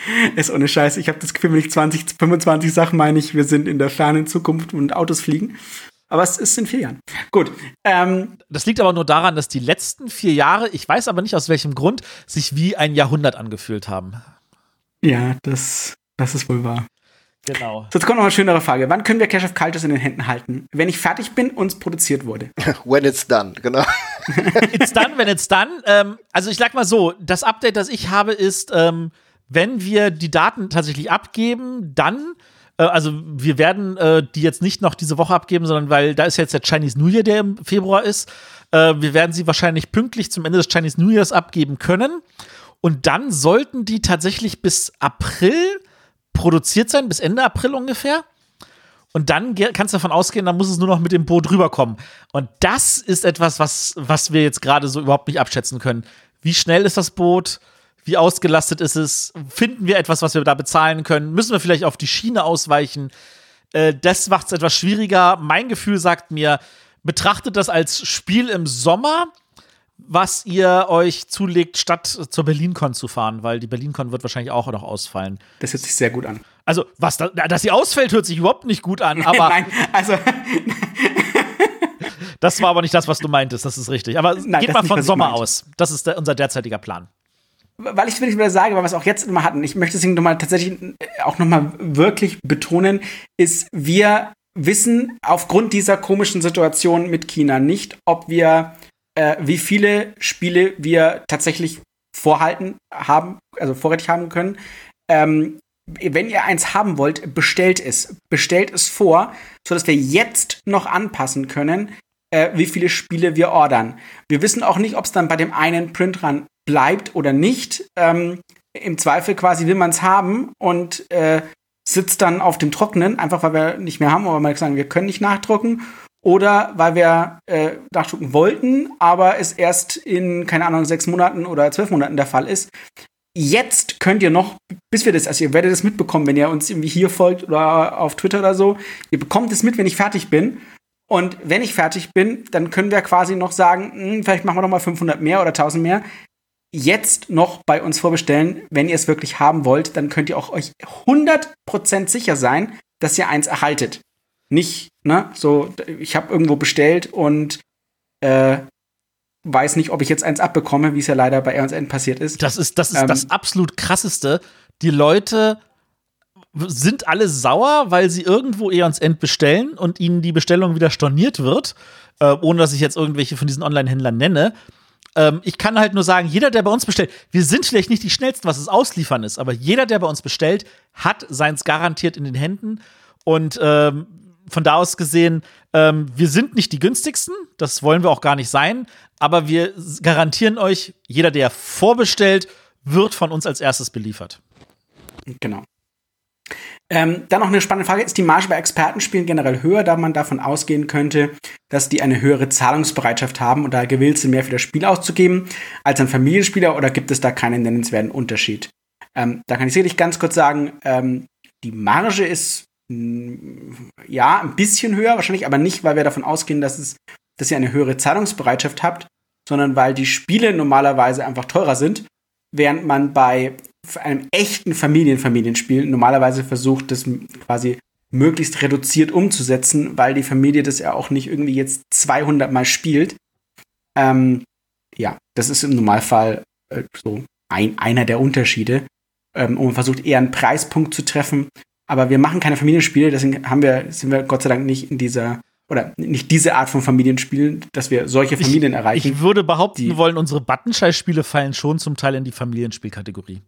ist ohne Scheiß. Ich habe das Gefühl, wenn ich 20, 25 sage, meine ich, wir sind in der fernen Zukunft und Autos fliegen. Aber es ist in vier Jahren. Gut. Ähm, das liegt aber nur daran, dass die letzten vier Jahre, ich weiß aber nicht aus welchem Grund, sich wie ein Jahrhundert angefühlt haben. Ja, das, das ist wohl wahr. Genau. So, jetzt kommt noch eine schönere Frage. Wann können wir Cash of Cultures in den Händen halten? Wenn ich fertig bin und es produziert wurde. When it's done, genau. it's done, when it's done. Ähm, also ich sag mal so, das Update, das ich habe, ist, ähm, wenn wir die Daten tatsächlich abgeben, dann äh, also wir werden äh, die jetzt nicht noch diese Woche abgeben, sondern weil da ist jetzt der Chinese New Year, der im Februar ist. Äh, wir werden sie wahrscheinlich pünktlich zum Ende des Chinese New Years abgeben können. Und dann sollten die tatsächlich bis April produziert sein, bis Ende April ungefähr. Und dann kannst du davon ausgehen, dann muss es nur noch mit dem Boot rüberkommen. Und das ist etwas, was, was wir jetzt gerade so überhaupt nicht abschätzen können. Wie schnell ist das Boot? Wie ausgelastet ist es? Finden wir etwas, was wir da bezahlen können? Müssen wir vielleicht auf die Schiene ausweichen? Äh, das macht es etwas schwieriger. Mein Gefühl sagt mir, betrachtet das als Spiel im Sommer, was ihr euch zulegt, statt zur BerlinCon zu fahren, weil die BerlinCon wird wahrscheinlich auch noch ausfallen. Das hört sich sehr gut an. Also, was, da, dass sie ausfällt, hört sich überhaupt nicht gut an, aber. Nein, also. das war aber nicht das, was du meintest, das ist richtig. Aber Nein, geht mal von Sommer aus. Das ist der, unser derzeitiger Plan. Weil ich will wieder sagen, weil wir es auch jetzt immer hatten, ich möchte es nochmal tatsächlich auch nochmal wirklich betonen, ist, wir wissen aufgrund dieser komischen Situation mit China nicht, ob wir, äh, wie viele Spiele wir tatsächlich vorhalten haben, also vorrätig haben können. Ähm, wenn ihr eins haben wollt, bestellt es. Bestellt es vor, sodass wir jetzt noch anpassen können, äh, wie viele Spiele wir ordern. Wir wissen auch nicht, ob es dann bei dem einen Print Run bleibt oder nicht. Ähm, Im Zweifel quasi will man es haben und äh, sitzt dann auf dem Trocknen, einfach weil wir nicht mehr haben, aber mal sagen, wir können nicht nachdrucken. Oder weil wir äh, nachdrucken wollten, aber es erst in, keine Ahnung, sechs Monaten oder zwölf Monaten der Fall ist. Jetzt könnt ihr noch, bis wir das, also ihr werdet es mitbekommen, wenn ihr uns irgendwie hier folgt oder auf Twitter oder so. Ihr bekommt es mit, wenn ich fertig bin. Und wenn ich fertig bin, dann können wir quasi noch sagen, mh, hm, vielleicht machen wir noch mal 500 mehr oder 1000 mehr jetzt noch bei uns vorbestellen. Wenn ihr es wirklich haben wollt, dann könnt ihr auch euch 100% sicher sein, dass ihr eins erhaltet. Nicht, ne, so, ich habe irgendwo bestellt und äh, weiß nicht, ob ich jetzt eins abbekomme, wie es ja leider bei R&N passiert ist. Das ist, das ist ähm, das absolut krasseste. Die Leute sind alle sauer, weil sie irgendwo Eons End bestellen und ihnen die Bestellung wieder storniert wird, äh, ohne dass ich jetzt irgendwelche von diesen Online-Händlern nenne. Ähm, ich kann halt nur sagen, jeder, der bei uns bestellt, wir sind vielleicht nicht die schnellsten, was es ausliefern ist, aber jeder, der bei uns bestellt, hat seins garantiert in den Händen. Und ähm, von da aus gesehen, ähm, wir sind nicht die günstigsten, das wollen wir auch gar nicht sein, aber wir garantieren euch, jeder, der vorbestellt, wird von uns als erstes beliefert. Genau. Ähm, dann noch eine spannende Frage: Ist die Marge bei Expertenspielen generell höher, da man davon ausgehen könnte, dass die eine höhere Zahlungsbereitschaft haben und da gewillt sind, mehr für das Spiel auszugeben als ein Familienspieler oder gibt es da keinen nennenswerten Unterschied? Ähm, da kann ich sicherlich ganz kurz sagen: ähm, Die Marge ist mm, ja ein bisschen höher, wahrscheinlich, aber nicht, weil wir davon ausgehen, dass, es, dass ihr eine höhere Zahlungsbereitschaft habt, sondern weil die Spiele normalerweise einfach teurer sind, während man bei einem echten Familienfamilienspiel normalerweise versucht, das quasi möglichst reduziert umzusetzen, weil die Familie das ja auch nicht irgendwie jetzt 200 Mal spielt. Ähm, ja, das ist im Normalfall äh, so ein, einer der Unterschiede. Ähm, und man versucht eher einen Preispunkt zu treffen. Aber wir machen keine Familienspiele, deswegen haben wir, sind wir Gott sei Dank nicht in dieser oder nicht diese Art von Familienspielen, dass wir solche Familien ich, erreichen. Ich würde behaupten wollen, unsere Buttonscheiß-Spiele fallen schon zum Teil in die Familienspielkategorie.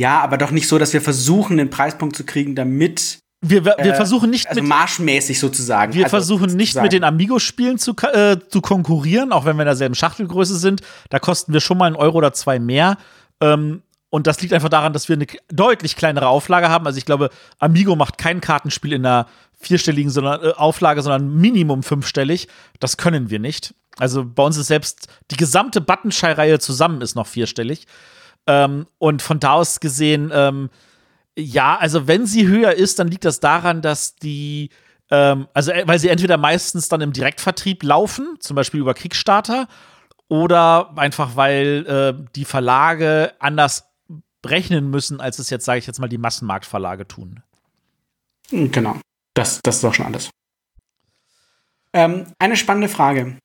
Ja, aber doch nicht so, dass wir versuchen, den Preispunkt zu kriegen, damit wir, wir, äh, versuchen nicht also marschmäßig sozusagen. Wir also versuchen nicht sozusagen. mit den Amigo-Spielen zu, äh, zu konkurrieren, auch wenn wir in derselben Schachtelgröße sind. Da kosten wir schon mal einen Euro oder zwei mehr. Ähm, und das liegt einfach daran, dass wir eine deutlich kleinere Auflage haben. Also ich glaube, Amigo macht kein Kartenspiel in einer vierstelligen sondern, äh, Auflage, sondern Minimum fünfstellig. Das können wir nicht. Also bei uns ist selbst die gesamte Buttonschei-Reihe zusammen ist noch vierstellig. Ähm, und von da aus gesehen, ähm, ja, also wenn sie höher ist, dann liegt das daran, dass die, ähm, also äh, weil sie entweder meistens dann im Direktvertrieb laufen, zum Beispiel über Kickstarter, oder einfach weil äh, die Verlage anders rechnen müssen, als es jetzt, sage ich jetzt mal, die Massenmarktverlage tun. Genau. Das, das ist auch schon alles. Ähm, eine spannende Frage.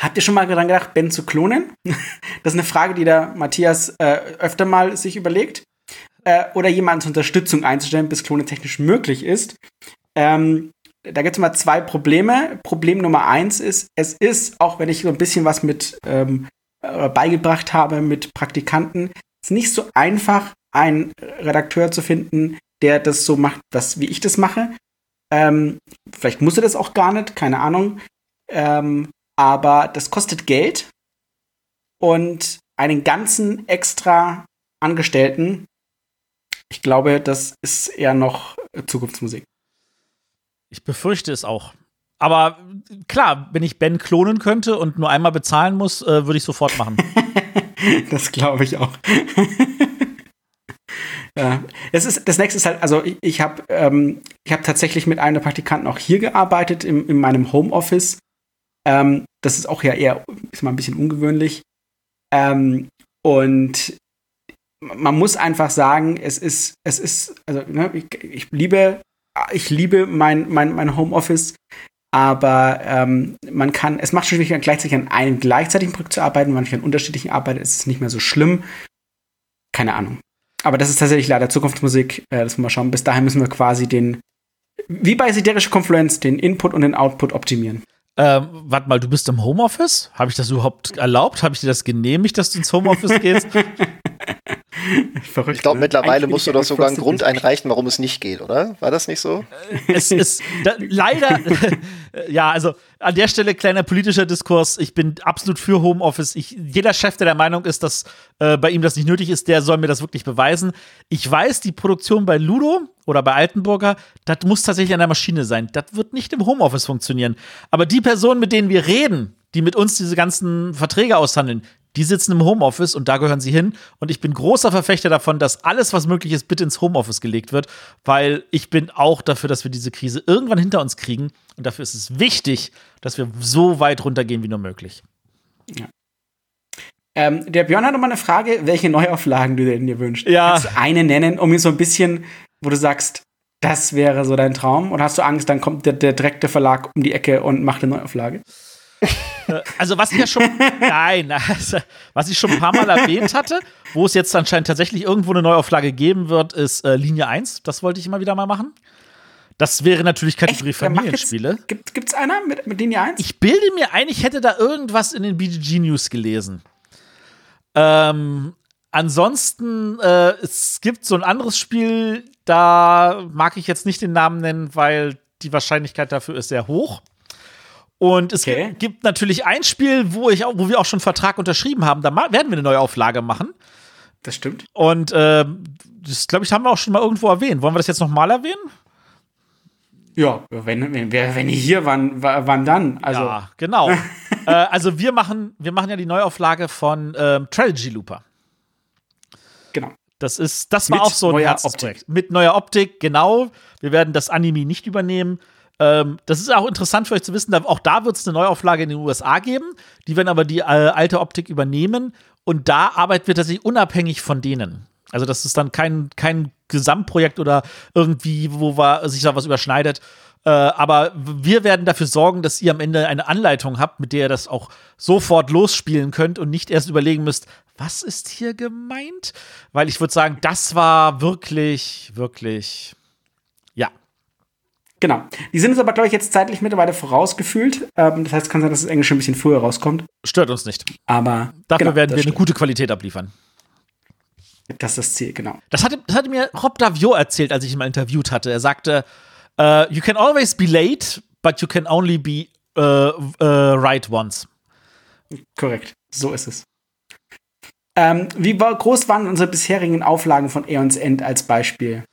Habt ihr schon mal daran gedacht, Ben zu klonen? das ist eine Frage, die der Matthias äh, öfter mal sich überlegt. Äh, oder jemanden zur Unterstützung einzustellen, bis Klone technisch möglich ist. Ähm, da gibt es mal zwei Probleme. Problem Nummer eins ist, es ist, auch wenn ich so ein bisschen was mit ähm, äh, beigebracht habe mit Praktikanten, ist nicht so einfach, einen Redakteur zu finden, der das so macht, was, wie ich das mache. Ähm, vielleicht muss er das auch gar nicht, keine Ahnung. Ähm, aber das kostet Geld und einen ganzen extra Angestellten. Ich glaube, das ist eher noch Zukunftsmusik. Ich befürchte es auch. Aber klar, wenn ich Ben klonen könnte und nur einmal bezahlen muss, äh, würde ich sofort machen. das glaube ich auch. ja. Das, ist, das nächste ist halt, also ich, ich habe ähm, hab tatsächlich mit einem der Praktikanten auch hier gearbeitet, im, in meinem Homeoffice. Ähm, das ist auch ja eher, ist mal ein bisschen ungewöhnlich. Ähm, und man muss einfach sagen, es ist, es ist, also ne, ich, ich liebe, ich liebe mein, mein, mein Homeoffice, aber ähm, man kann, es macht schon schwierig, gleichzeitig an einem gleichzeitigen Projekt zu arbeiten, wenn man an unterschiedlichen arbeitet, ist es nicht mehr so schlimm. Keine Ahnung. Aber das ist tatsächlich leider Zukunftsmusik. Äh, das müssen wir schauen. Bis dahin müssen wir quasi den, wie bei siderische Konfluenz, den Input und den Output optimieren. Ähm, warte mal, du bist im Homeoffice? Habe ich das überhaupt erlaubt? Habe ich dir das genehmigt, dass du ins Homeoffice gehst? Verrückt, ich glaube, ne? mittlerweile musst du doch sogar einen Grund einreichen, warum es nicht geht, oder? War das nicht so? Es ist da, leider, ja, also an der Stelle kleiner politischer Diskurs. Ich bin absolut für Homeoffice. Ich, jeder Chef, der der Meinung ist, dass äh, bei ihm das nicht nötig ist, der soll mir das wirklich beweisen. Ich weiß, die Produktion bei Ludo oder bei Altenburger, das muss tatsächlich an der Maschine sein. Das wird nicht im Homeoffice funktionieren. Aber die Personen, mit denen wir reden, die mit uns diese ganzen Verträge aushandeln, die sitzen im Homeoffice und da gehören sie hin. Und ich bin großer Verfechter davon, dass alles, was möglich ist, bitte ins Homeoffice gelegt wird, weil ich bin auch dafür, dass wir diese Krise irgendwann hinter uns kriegen. Und dafür ist es wichtig, dass wir so weit runtergehen wie nur möglich. Ja. Ähm, der Björn hat nochmal eine Frage, welche Neuauflagen du denn dir wünschst. Ja. Kannst du eine nennen, um mir so ein bisschen, wo du sagst, das wäre so dein Traum? Oder hast du Angst, dann kommt der, der direkte Verlag um die Ecke und macht eine Neuauflage? Also was ich ja schon, nein, also, was ich schon ein paar Mal erwähnt hatte, wo es jetzt anscheinend tatsächlich irgendwo eine Neuauflage geben wird, ist äh, Linie 1. Das wollte ich immer wieder mal machen. Das wäre natürlich Kategorie Echt? Familienspiele. Jetzt, gibt, gibt's einer mit, mit Linie 1? Ich bilde mir ein, ich hätte da irgendwas in den BGG News gelesen. Ähm, ansonsten, äh, es gibt so ein anderes Spiel, da mag ich jetzt nicht den Namen nennen, weil die Wahrscheinlichkeit dafür ist sehr hoch. Und es okay. gibt natürlich ein Spiel, wo, ich, wo wir auch schon einen Vertrag unterschrieben haben. Da werden wir eine neue Auflage machen. Das stimmt. Und äh, das, glaube ich, haben wir auch schon mal irgendwo erwähnt. Wollen wir das jetzt noch mal erwähnen? Ja, wenn, wenn, wenn hier waren, wann dann? Also. Ja, genau. äh, also wir machen, wir machen ja die Neuauflage von ähm, Trilogy Looper. Genau. Das ist, das war Mit auch so ein Herzprojekt. Mit neuer Optik, genau. Wir werden das Anime nicht übernehmen. Ähm, das ist auch interessant für euch zu wissen, auch da wird es eine Neuauflage in den USA geben. Die werden aber die äh, alte Optik übernehmen und da arbeiten wir tatsächlich unabhängig von denen. Also das ist dann kein, kein Gesamtprojekt oder irgendwie, wo war, sich da was überschneidet. Äh, aber wir werden dafür sorgen, dass ihr am Ende eine Anleitung habt, mit der ihr das auch sofort losspielen könnt und nicht erst überlegen müsst, was ist hier gemeint? Weil ich würde sagen, das war wirklich, wirklich Genau. Die sind uns aber, glaube ich, jetzt zeitlich mittlerweile vorausgefühlt. Ähm, das heißt, kann sein, dass das Englisch ein bisschen früher rauskommt. Stört uns nicht. Aber dafür genau, werden wir stimmt. eine gute Qualität abliefern. Das ist das Ziel, genau. Das hatte, das hatte mir Rob Davio erzählt, als ich ihn mal interviewt hatte. Er sagte, uh, you can always be late, but you can only be uh, uh, right once. Korrekt, so ist es. Ähm, wie groß waren unsere bisherigen Auflagen von Aeons End als Beispiel?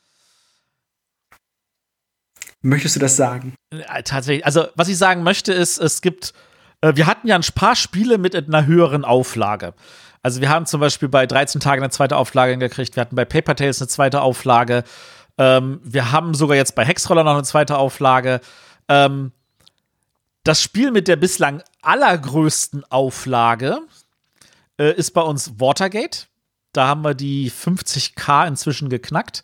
Möchtest du das sagen? Äh, tatsächlich. Also, was ich sagen möchte, ist, es gibt, äh, wir hatten ja ein paar Spiele mit einer höheren Auflage. Also, wir haben zum Beispiel bei 13 Tagen eine zweite Auflage gekriegt, wir hatten bei Paper Tales eine zweite Auflage, ähm, wir haben sogar jetzt bei Hexroller noch eine zweite Auflage. Ähm, das Spiel mit der bislang allergrößten Auflage äh, ist bei uns Watergate. Da haben wir die 50k inzwischen geknackt.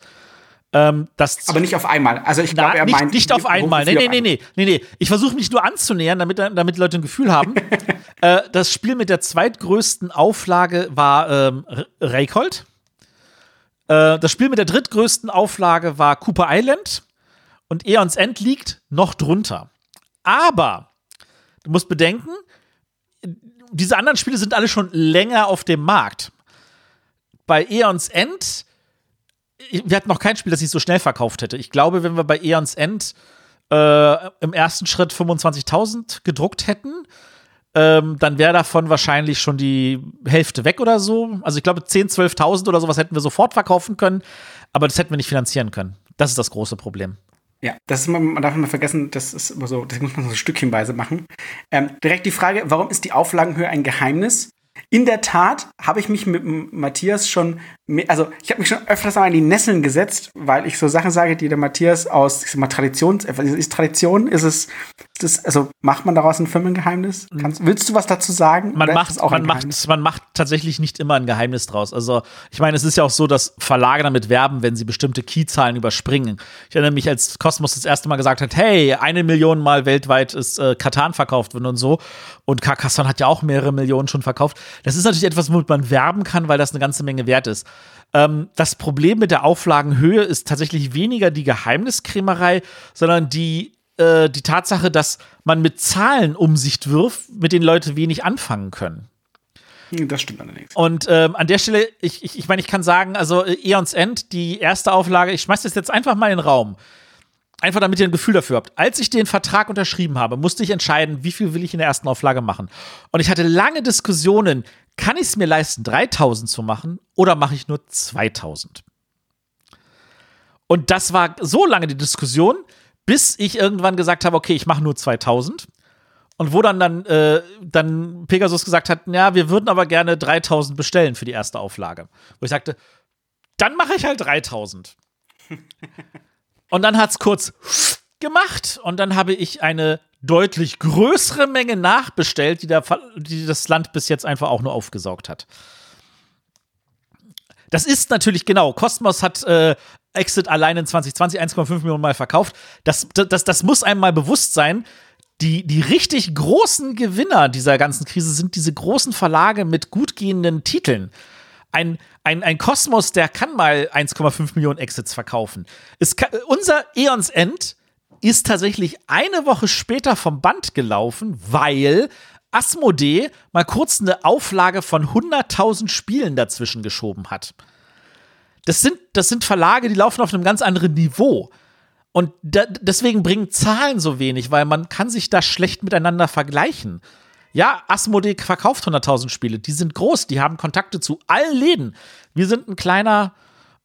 Ähm, aber nicht auf einmal. Also ich glaube, er nicht, meint nicht auf einmal. Nee, nee, nee, nee, nee, nee. Ich versuche mich nur anzunähern, damit, damit Leute ein Gefühl haben. äh, das Spiel mit der zweitgrößten Auflage war ähm, Reykhold. Äh, das Spiel mit der drittgrößten Auflage war Cooper Island. Und Eons End liegt noch drunter. Aber du musst bedenken, diese anderen Spiele sind alle schon länger auf dem Markt. Bei Eons End wir hatten noch kein Spiel, das sich so schnell verkauft hätte. Ich glaube, wenn wir bei Eons End äh, im ersten Schritt 25.000 gedruckt hätten, ähm, dann wäre davon wahrscheinlich schon die Hälfte weg oder so. Also ich glaube, 10.000, 12.000 oder sowas hätten wir sofort verkaufen können, aber das hätten wir nicht finanzieren können. Das ist das große Problem. Ja, das ist, man darf immer vergessen, das ist immer so, das muss man so stückchenweise machen. Ähm, direkt die Frage, warum ist die Auflagenhöhe ein Geheimnis? In der Tat habe ich mich mit Matthias schon also ich habe mich schon öfters mal in die Nesseln gesetzt, weil ich so Sachen sage, die der Matthias aus, ich sag mal, Traditions, äh, ist Tradition, ist es, ist es also macht man daraus ein Firmengeheimnis? Kannst, willst du was dazu sagen? Man macht, man macht, man macht tatsächlich nicht immer ein Geheimnis draus. Also ich meine, es ist ja auch so, dass Verlage damit werben, wenn sie bestimmte Keyzahlen überspringen. Ich erinnere mich, als Cosmos das erste Mal gesagt hat, hey, eine Million Mal weltweit ist äh, Katan verkauft worden und so. Und Carcassonne hat ja auch mehrere Millionen schon verkauft. Das ist natürlich etwas, womit man werben kann, weil das eine ganze Menge wert ist. Ähm, das Problem mit der Auflagenhöhe ist tatsächlich weniger die Geheimniskrämerei, sondern die, äh, die Tatsache, dass man mit Zahlen um sich wirft, mit denen Leute wenig anfangen können. Hm, das stimmt allerdings. Und ähm, an der Stelle, ich, ich, ich meine, ich kann sagen, also äh, Eons End, die erste Auflage, ich schmeiß das jetzt einfach mal in den Raum. Einfach damit ihr ein Gefühl dafür habt. Als ich den Vertrag unterschrieben habe, musste ich entscheiden, wie viel will ich in der ersten Auflage machen. Und ich hatte lange Diskussionen, kann ich es mir leisten, 3000 zu machen oder mache ich nur 2000? Und das war so lange die Diskussion, bis ich irgendwann gesagt habe, okay, ich mache nur 2000. Und wo dann, dann, äh, dann Pegasus gesagt hat, ja, wir würden aber gerne 3000 bestellen für die erste Auflage. Wo ich sagte, dann mache ich halt 3000. und dann hat es kurz gemacht und dann habe ich eine deutlich größere Menge nachbestellt, die, der, die das Land bis jetzt einfach auch nur aufgesaugt hat. Das ist natürlich genau. Cosmos hat äh, Exit allein in 2020 1,5 Millionen Mal verkauft. Das, das, das muss einem mal bewusst sein. Die, die richtig großen Gewinner dieser ganzen Krise sind diese großen Verlage mit gut gehenden Titeln. Ein, ein, ein Kosmos, der kann mal 1,5 Millionen Exits verkaufen. Kann, unser Eons End ist tatsächlich eine Woche später vom Band gelaufen, weil Asmodee mal kurz eine Auflage von 100.000 Spielen dazwischen geschoben hat. Das sind, das sind Verlage, die laufen auf einem ganz anderen Niveau. Und da, deswegen bringen Zahlen so wenig, weil man kann sich da schlecht miteinander vergleichen. Ja, Asmodee verkauft 100.000 Spiele. Die sind groß, die haben Kontakte zu allen Läden. Wir sind ein kleiner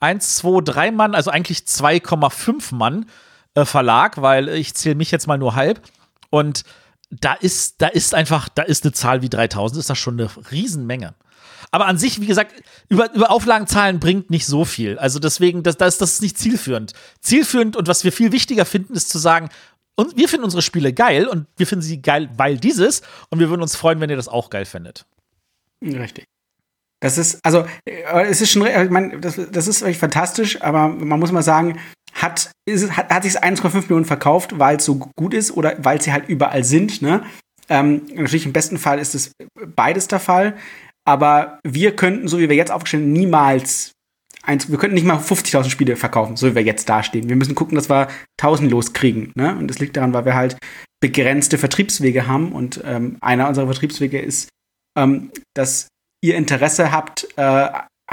1, 2, 3 Mann, also eigentlich 2,5 Mann äh, Verlag, weil ich zähle mich jetzt mal nur halb. Und da ist, da ist einfach, da ist eine Zahl wie 3000, ist das schon eine Riesenmenge. Aber an sich, wie gesagt, über, über Auflagenzahlen bringt nicht so viel. Also deswegen, das, das, das ist nicht zielführend. Zielführend und was wir viel wichtiger finden, ist zu sagen, und wir finden unsere Spiele geil und wir finden sie geil, weil dieses und wir würden uns freuen, wenn ihr das auch geil findet. Richtig. Das ist, also, äh, es ist schon, ich meine, das, das ist wirklich fantastisch, aber man muss mal sagen, hat, ist, hat, hat sich 1,5 Millionen verkauft, weil es so gut ist oder weil sie halt überall sind. Ne? Ähm, natürlich im besten Fall ist es beides der Fall. Aber wir könnten, so wie wir jetzt aufgestellt niemals eins, wir könnten nicht mal 50.000 Spiele verkaufen, so wie wir jetzt dastehen. Wir müssen gucken, dass wir 1000 loskriegen. Ne? Und das liegt daran, weil wir halt begrenzte Vertriebswege haben. Und ähm, einer unserer Vertriebswege ist, ähm, dass ihr Interesse habt, äh,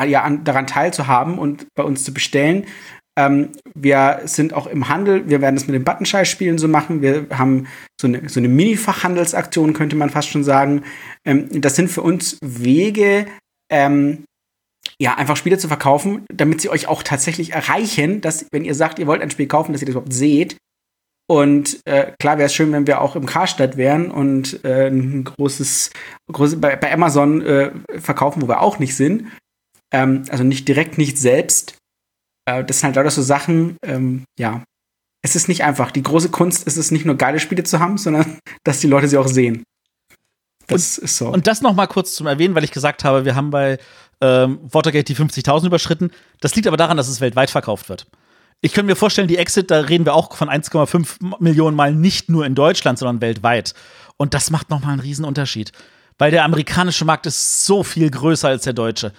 ja, an, daran teilzuhaben und bei uns zu bestellen. Ähm, wir sind auch im Handel, wir werden das mit den Buttonschei-Spielen so machen. Wir haben so eine, so eine Mini-Fachhandelsaktion, könnte man fast schon sagen. Ähm, das sind für uns Wege, ähm, ja, einfach Spiele zu verkaufen, damit sie euch auch tatsächlich erreichen, dass, wenn ihr sagt, ihr wollt ein Spiel kaufen, dass ihr das überhaupt seht. Und äh, klar wäre es schön, wenn wir auch im Karstadt wären und äh, ein großes, großes bei, bei Amazon äh, verkaufen, wo wir auch nicht sind. Ähm, also nicht direkt, nicht selbst. Äh, das sind halt lauter so Sachen, ähm, ja. Es ist nicht einfach. Die große Kunst ist es nicht nur geile Spiele zu haben, sondern dass die Leute sie auch sehen. Das und, ist so. Und das noch mal kurz zum Erwähnen, weil ich gesagt habe, wir haben bei ähm, Watergate die 50.000 überschritten. Das liegt aber daran, dass es weltweit verkauft wird. Ich könnte mir vorstellen, die Exit, da reden wir auch von 1,5 Millionen Mal nicht nur in Deutschland, sondern weltweit. Und das macht noch mal einen riesen Unterschied. Weil der amerikanische Markt ist so viel größer als der deutsche.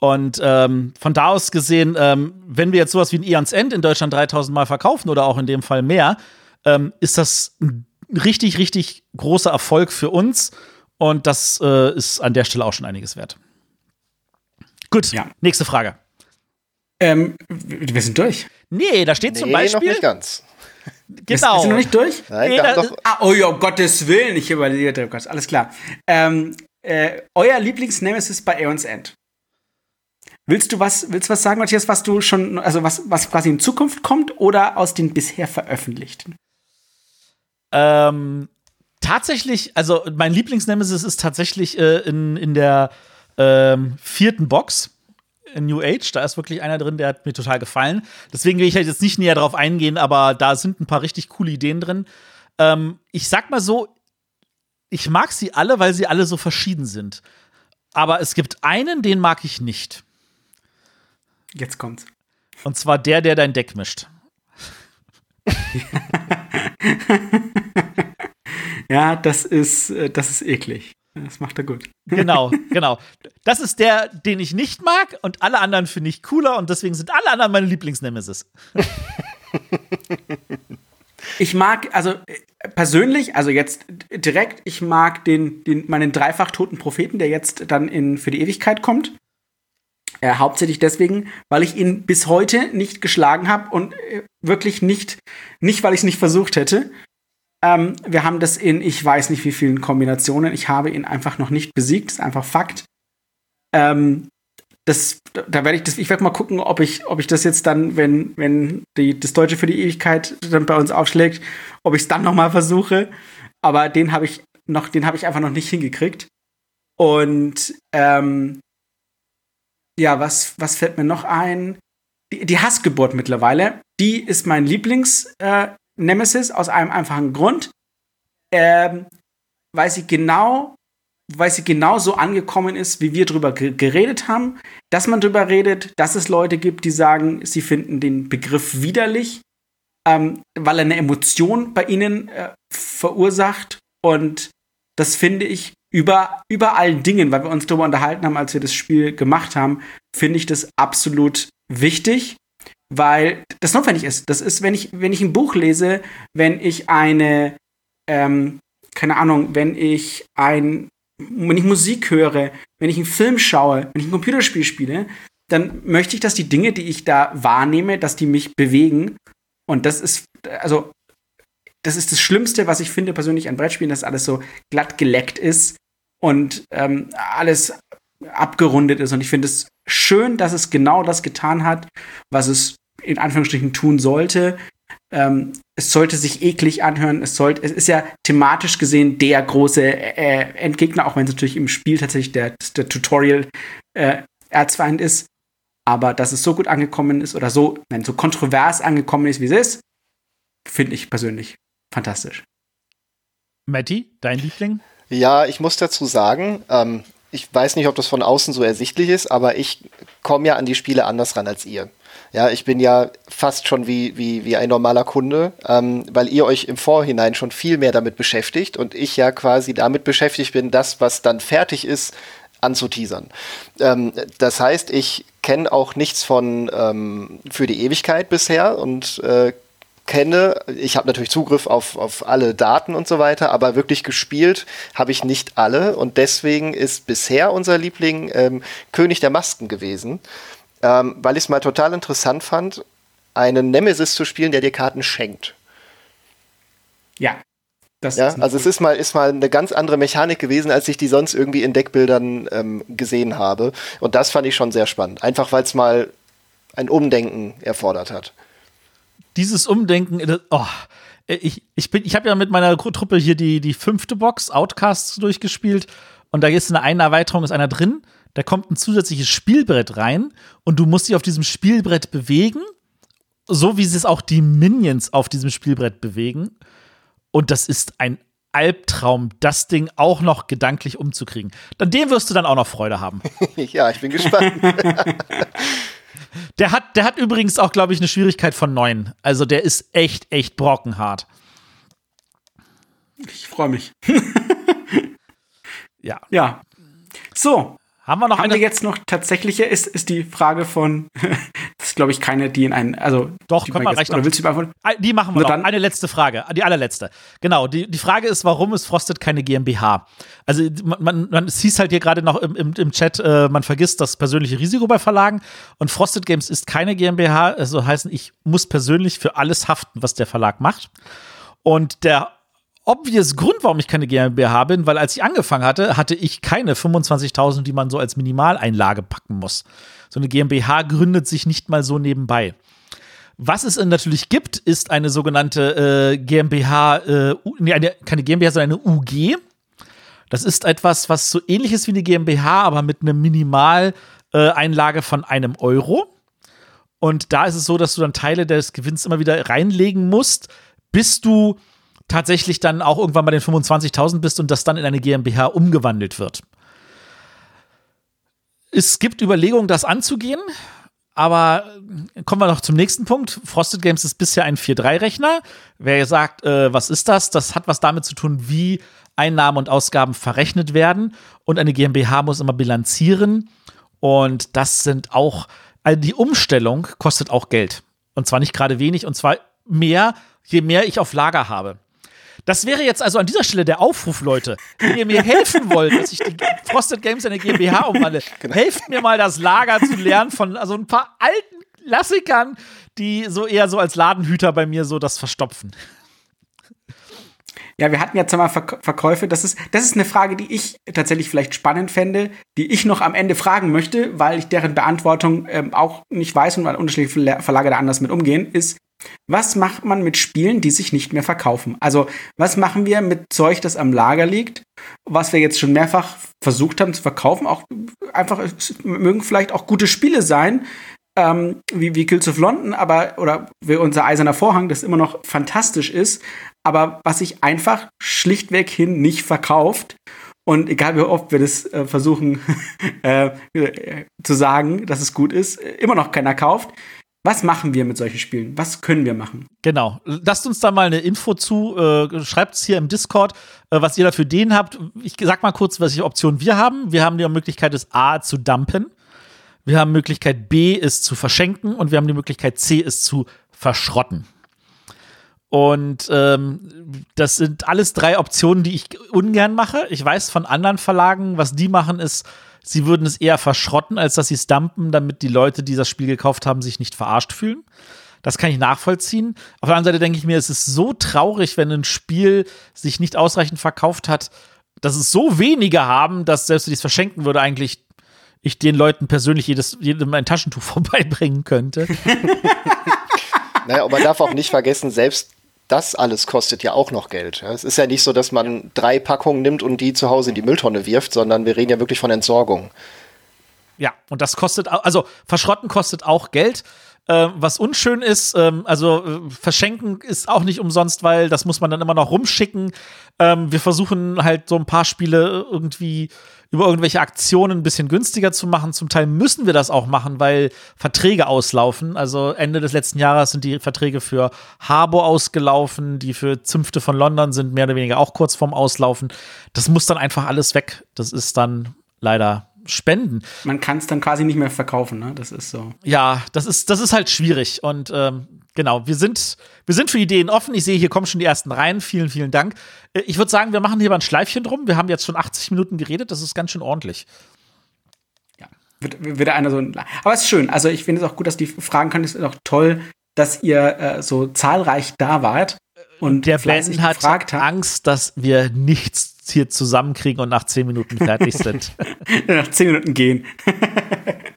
Und ähm, von da aus gesehen, ähm, wenn wir jetzt sowas wie ein Eons End in Deutschland 3000 Mal verkaufen oder auch in dem Fall mehr, ähm, ist das ein richtig, richtig großer Erfolg für uns. Und das äh, ist an der Stelle auch schon einiges wert. Gut, ja. nächste Frage. Ähm, wir sind durch. Nee, da steht nee, zum Beispiel. noch nicht ganz. Genau. Ist, ist noch nicht durch? Nein, nee, da, doch. Ah, oh ja, um Gottes Willen, ich überlege, alles klar. Ähm, äh, euer Lieblings-Nemesis bei Aeons End? Willst du was, willst was sagen, Matthias, was du schon, also was, was quasi in Zukunft kommt oder aus den bisher veröffentlichten? Ähm, tatsächlich, also mein Lieblingsnemesis ist tatsächlich äh, in, in der ähm, vierten Box New Age. Da ist wirklich einer drin, der hat mir total gefallen. Deswegen will ich halt jetzt nicht näher drauf eingehen, aber da sind ein paar richtig coole Ideen drin. Ähm, ich sag mal so, ich mag sie alle, weil sie alle so verschieden sind. Aber es gibt einen, den mag ich nicht. Jetzt kommt's. Und zwar der, der dein Deck mischt. ja, das ist, äh, das ist eklig. Das macht er gut. Genau, genau. Das ist der, den ich nicht mag und alle anderen finde ich cooler und deswegen sind alle anderen meine Lieblingsnemesis. Ich mag, also äh, persönlich, also jetzt direkt, ich mag den, den meinen dreifach toten Propheten, der jetzt dann in, für die Ewigkeit kommt. Äh, hauptsächlich deswegen, weil ich ihn bis heute nicht geschlagen habe und äh, wirklich nicht, nicht weil ich es nicht versucht hätte. Ähm, wir haben das in, ich weiß nicht wie vielen Kombinationen. Ich habe ihn einfach noch nicht besiegt. Ist einfach Fakt. Ähm, das, da werde ich das, ich werde mal gucken, ob ich, ob ich das jetzt dann, wenn, wenn die, das Deutsche für die Ewigkeit dann bei uns aufschlägt, ob ich es dann noch mal versuche. Aber den habe ich noch, den habe ich einfach noch nicht hingekriegt. Und ähm, ja, was, was fällt mir noch ein? Die, die Hassgeburt mittlerweile, die ist mein Lieblings-Nemesis äh, aus einem einfachen Grund. Ähm, weil sie genau weil sie genauso angekommen ist, wie wir drüber geredet haben, dass man drüber redet, dass es Leute gibt, die sagen, sie finden den Begriff widerlich, ähm, weil er eine Emotion bei ihnen äh, verursacht. Und das finde ich über, über allen Dingen, weil wir uns darüber unterhalten haben, als wir das Spiel gemacht haben, finde ich das absolut wichtig, weil das notwendig ist. Das ist, wenn ich, wenn ich ein Buch lese, wenn ich eine, ähm, keine Ahnung, wenn ich ein wenn ich Musik höre, wenn ich einen Film schaue, wenn ich ein Computerspiel spiele, dann möchte ich, dass die Dinge, die ich da wahrnehme, dass die mich bewegen. Und das ist, also, das ist das Schlimmste, was ich finde persönlich an Brettspielen, dass alles so glatt geleckt ist und ähm, alles abgerundet ist. Und ich finde es schön, dass es genau das getan hat, was es in Anführungsstrichen tun sollte. Ähm, es sollte sich eklig anhören. Es, sollte, es ist ja thematisch gesehen der große äh, Endgegner, auch wenn es natürlich im Spiel tatsächlich der, der Tutorial äh, Erzfeind ist. Aber dass es so gut angekommen ist oder so, nein, so kontrovers angekommen ist, wie es ist, finde ich persönlich fantastisch. Matti, dein Liebling? Ja, ich muss dazu sagen, ähm, ich weiß nicht, ob das von außen so ersichtlich ist, aber ich komme ja an die Spiele anders ran als ihr. Ja, ich bin ja fast schon wie, wie, wie ein normaler Kunde, ähm, weil ihr euch im Vorhinein schon viel mehr damit beschäftigt und ich ja quasi damit beschäftigt bin, das, was dann fertig ist, anzuteasern. Ähm, das heißt, ich kenne auch nichts von ähm, für die Ewigkeit bisher und äh, kenne, ich habe natürlich Zugriff auf, auf alle Daten und so weiter, aber wirklich gespielt habe ich nicht alle und deswegen ist bisher unser Liebling ähm, König der Masken gewesen ähm, weil ich es mal total interessant fand, einen Nemesis zu spielen, der dir Karten schenkt. Ja. Das ja, also es ist mal, ist mal eine ganz andere Mechanik gewesen, als ich die sonst irgendwie in Deckbildern ähm, gesehen habe. Und das fand ich schon sehr spannend. Einfach weil es mal ein Umdenken erfordert hat. Dieses Umdenken, äh, oh, ich, ich, ich habe ja mit meiner Truppe hier die, die fünfte Box, Outcasts, durchgespielt. Und da ist eine, eine Erweiterung, ist einer drin da kommt ein zusätzliches Spielbrett rein und du musst dich auf diesem Spielbrett bewegen, so wie es auch die Minions auf diesem Spielbrett bewegen. Und das ist ein Albtraum, das Ding auch noch gedanklich umzukriegen. Dann dem wirst du dann auch noch Freude haben. ja, ich bin gespannt. der hat, der hat übrigens auch, glaube ich, eine Schwierigkeit von neun. Also der ist echt, echt brockenhart. Ich freue mich. ja. Ja. So, haben wir noch Haben eine? wir jetzt noch tatsächliche, ist, ist die Frage von, das ist glaube ich keine, die in einen, also. Doch, komm mal, reicht Oder willst du beantworten? Die machen wir noch. Dann. Eine letzte Frage, die allerletzte. Genau, die, die Frage ist, warum ist Frosted keine GmbH? Also, man, man, man es hieß halt hier gerade noch im, im, im Chat, äh, man vergisst das persönliche Risiko bei Verlagen und Frosted Games ist keine GmbH, also heißen, ich muss persönlich für alles haften, was der Verlag macht. Und der obvious Grund, warum ich keine GmbH bin, weil als ich angefangen hatte, hatte ich keine 25.000, die man so als Minimaleinlage packen muss. So eine GmbH gründet sich nicht mal so nebenbei. Was es natürlich gibt, ist eine sogenannte äh, GmbH, äh, nee, eine, keine GmbH, sondern eine UG. Das ist etwas, was so ähnlich ist wie eine GmbH, aber mit einem Minimal Einlage von einem Euro. Und da ist es so, dass du dann Teile des Gewinns immer wieder reinlegen musst, bis du tatsächlich dann auch irgendwann bei den 25.000 bist und das dann in eine GmbH umgewandelt wird. Es gibt Überlegungen, das anzugehen. Aber kommen wir noch zum nächsten Punkt. Frosted Games ist bisher ein 4-3-Rechner. Wer sagt, äh, was ist das? Das hat was damit zu tun, wie Einnahmen und Ausgaben verrechnet werden. Und eine GmbH muss immer bilanzieren. Und das sind auch, also die Umstellung kostet auch Geld. Und zwar nicht gerade wenig, und zwar mehr, je mehr ich auf Lager habe. Das wäre jetzt also an dieser Stelle der Aufruf, Leute. Wenn ihr mir helfen wollt, dass ich die Frosted Games in eine GmbH umwandle, genau. helft mir mal das Lager zu lernen von also ein paar alten Klassikern, die so eher so als Ladenhüter bei mir so das verstopfen. Ja, wir hatten jetzt einmal Verk Verkäufe. Das ist, das ist eine Frage, die ich tatsächlich vielleicht spannend fände, die ich noch am Ende fragen möchte, weil ich deren Beantwortung ähm, auch nicht weiß und weil unterschiedliche Verlage da anders mit umgehen, ist, was macht man mit Spielen, die sich nicht mehr verkaufen? Also, was machen wir mit Zeug, das am Lager liegt, was wir jetzt schon mehrfach versucht haben zu verkaufen? Auch einfach, es mögen vielleicht auch gute Spiele sein, ähm, wie, wie Kills of London, aber, oder wie unser Eiserner Vorhang, das immer noch fantastisch ist, aber was sich einfach schlichtweg hin nicht verkauft. Und egal wie oft wir das äh, versuchen äh, zu sagen, dass es gut ist, immer noch keiner kauft. Was machen wir mit solchen Spielen? Was können wir machen? Genau. Lasst uns da mal eine Info zu. Äh, Schreibt es hier im Discord, was ihr da für den habt. Ich sag mal kurz, welche Optionen wir haben. Wir haben die Möglichkeit, es A zu dumpen. Wir haben Möglichkeit B, es zu verschenken. Und wir haben die Möglichkeit C, es zu verschrotten. Und ähm, das sind alles drei Optionen, die ich ungern mache. Ich weiß von anderen Verlagen, was die machen, ist, sie würden es eher verschrotten, als dass sie es dumpen, damit die Leute, die das Spiel gekauft haben, sich nicht verarscht fühlen. Das kann ich nachvollziehen. Auf der anderen Seite denke ich mir, es ist so traurig, wenn ein Spiel sich nicht ausreichend verkauft hat, dass es so wenige haben, dass selbst wenn ich es verschenken würde, eigentlich ich den Leuten persönlich jedes, jedem ein Taschentuch vorbeibringen könnte. naja, und man darf auch nicht vergessen, selbst das alles kostet ja auch noch Geld. Es ist ja nicht so, dass man drei Packungen nimmt und die zu Hause in die Mülltonne wirft, sondern wir reden ja wirklich von Entsorgung. Ja, und das kostet, also verschrotten kostet auch Geld. Äh, was unschön ist, ähm, also äh, verschenken ist auch nicht umsonst, weil das muss man dann immer noch rumschicken. Ähm, wir versuchen halt so ein paar Spiele irgendwie über irgendwelche Aktionen ein bisschen günstiger zu machen. Zum Teil müssen wir das auch machen, weil Verträge auslaufen. Also Ende des letzten Jahres sind die Verträge für Harbour ausgelaufen, die für Zünfte von London sind mehr oder weniger auch kurz vorm Auslaufen. Das muss dann einfach alles weg. Das ist dann leider Spenden. Man kann es dann quasi nicht mehr verkaufen, ne? Das ist so. Ja, das ist, das ist halt schwierig. Und ähm, genau, wir sind, wir sind für Ideen offen. Ich sehe, hier kommen schon die ersten rein. Vielen, vielen Dank. Äh, ich würde sagen, wir machen hier mal ein Schleifchen drum. Wir haben jetzt schon 80 Minuten geredet. Das ist ganz schön ordentlich. Ja, wird, wird einer so. Aber es ist schön. Also, ich finde es auch gut, dass die fragen können. Es ist auch toll, dass ihr äh, so zahlreich da wart. Und der Ben hat Angst, dass wir nichts hier zusammenkriegen und nach zehn Minuten fertig sind. nach zehn Minuten gehen.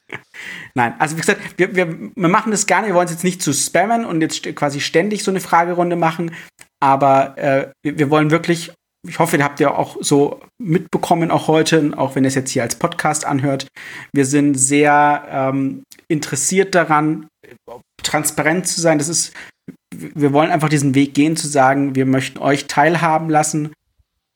Nein, also wie gesagt, wir, wir, wir machen das gerne. Wir wollen es jetzt nicht zu spammen und jetzt quasi ständig so eine Fragerunde machen. Aber äh, wir wollen wirklich, ich hoffe, ihr habt ja auch so mitbekommen, auch heute, auch wenn ihr es jetzt hier als Podcast anhört. Wir sind sehr ähm, interessiert daran, transparent zu sein. Das ist, wir wollen einfach diesen Weg gehen, zu sagen, wir möchten euch teilhaben lassen.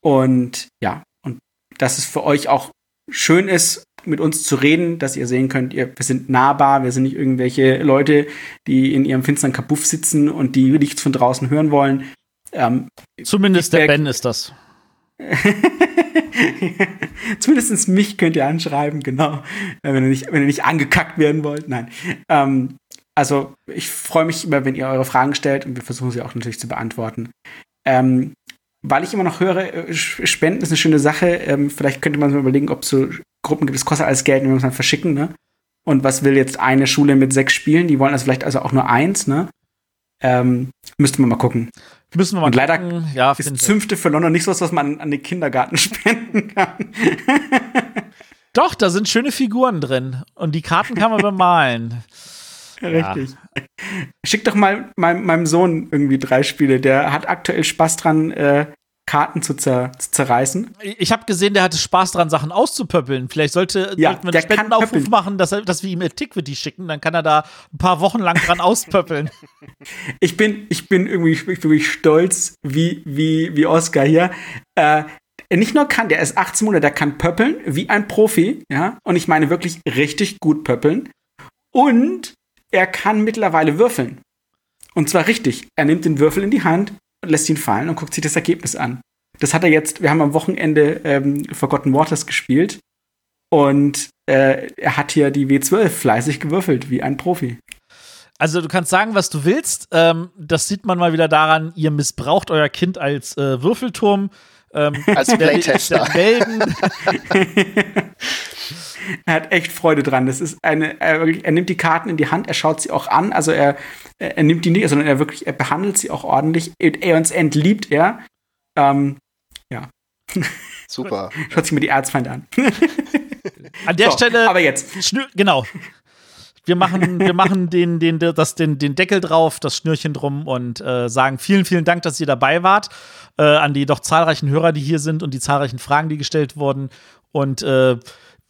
Und ja, und dass es für euch auch schön ist, mit uns zu reden, dass ihr sehen könnt, ihr, wir sind nahbar, wir sind nicht irgendwelche Leute, die in ihrem finsteren Kapuff sitzen und die nichts von draußen hören wollen. Ähm, Zumindest der Ben ist das. Zumindest mich könnt ihr anschreiben, genau. Wenn ihr nicht, wenn ihr nicht angekackt werden wollt. Nein. Ähm, also, ich freue mich immer, wenn ihr eure Fragen stellt und wir versuchen sie auch natürlich zu beantworten. Ähm, weil ich immer noch höre, äh, Spenden ist eine schöne Sache. Ähm, vielleicht könnte man sich mal überlegen, ob es so Gruppen gibt, es kostet alles Geld, wir müssen dann verschicken, ne? Und was will jetzt eine Schule mit sechs Spielen? Die wollen also vielleicht also auch nur eins, ne? Ähm, müsste man mal gucken. Müssen wir mal Und leider gucken. Ja, ist Zünfte für London nicht so was, was man an den Kindergarten spenden kann. Doch, da sind schöne Figuren drin. Und die Karten kann man bemalen. Richtig. Ja. Schick doch mal meinem, meinem Sohn irgendwie drei Spiele. Der hat aktuell Spaß dran, äh, Karten zu, zer zu zerreißen. Ich habe gesehen, der hatte Spaß dran, Sachen auszupöppeln. Vielleicht sollte Ja, sollten wir einen Spendenaufruf machen, dass, er, dass wir ihm Antiquity schicken. Dann kann er da ein paar Wochen lang dran auspöppeln. Ich bin, ich bin irgendwie, ich bin wirklich stolz, wie, wie, wie Oscar hier. Äh, nicht nur kann, der ist 18 Monate, der kann pöppeln wie ein Profi, ja. Und ich meine wirklich richtig gut pöppeln. Und er kann mittlerweile würfeln. Und zwar richtig. Er nimmt den Würfel in die Hand, lässt ihn fallen und guckt sich das Ergebnis an. Das hat er jetzt, wir haben am Wochenende ähm, Forgotten Waters gespielt. Und äh, er hat hier die W12 fleißig gewürfelt, wie ein Profi. Also du kannst sagen, was du willst. Ähm, das sieht man mal wieder daran, ihr missbraucht euer Kind als äh, Würfelturm. Ähm, Als Playtester. der Welten. Er hat echt Freude dran. Das ist eine, er, wirklich- er nimmt die Karten in die Hand, er schaut sie auch an. Also er, er nimmt die nicht, sondern er wirklich, er behandelt sie auch ordentlich. Aeons End liebt er. Ähm, Super. schaut sich mir die Erzfeinde an. An der So, Stelle. Aber jetzt. Schnür, genau. Wir machen, wir machen den, den, das, den, den Deckel drauf, das Schnürchen drum und äh, sagen vielen, vielen Dank, dass ihr dabei wart. Äh, an die doch zahlreichen Hörer, die hier sind und die zahlreichen Fragen, die gestellt wurden. Und äh,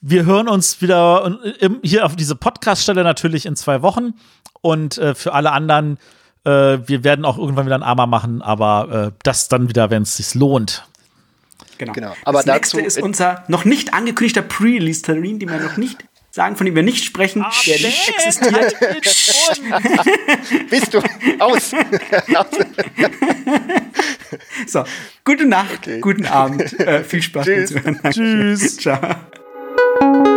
wir hören uns wieder hier auf diese Podcast-Stelle natürlich in zwei Wochen. Und äh, für alle anderen, äh, wir werden auch irgendwann wieder ein Armer machen, aber äh, das dann wieder, wenn es sich lohnt. Genau. Genau. Aber das nächste ist unser noch nicht angekündigter Pre-Release-Termin, den wir noch nicht sagen, von dem wir nicht sprechen, der nicht existiert. Bist du aus? So, gute Nacht, Okay. guten Abend, äh, viel Spaß beim Tschüss. Zuhören. Tschüss. Ciao. Thank you.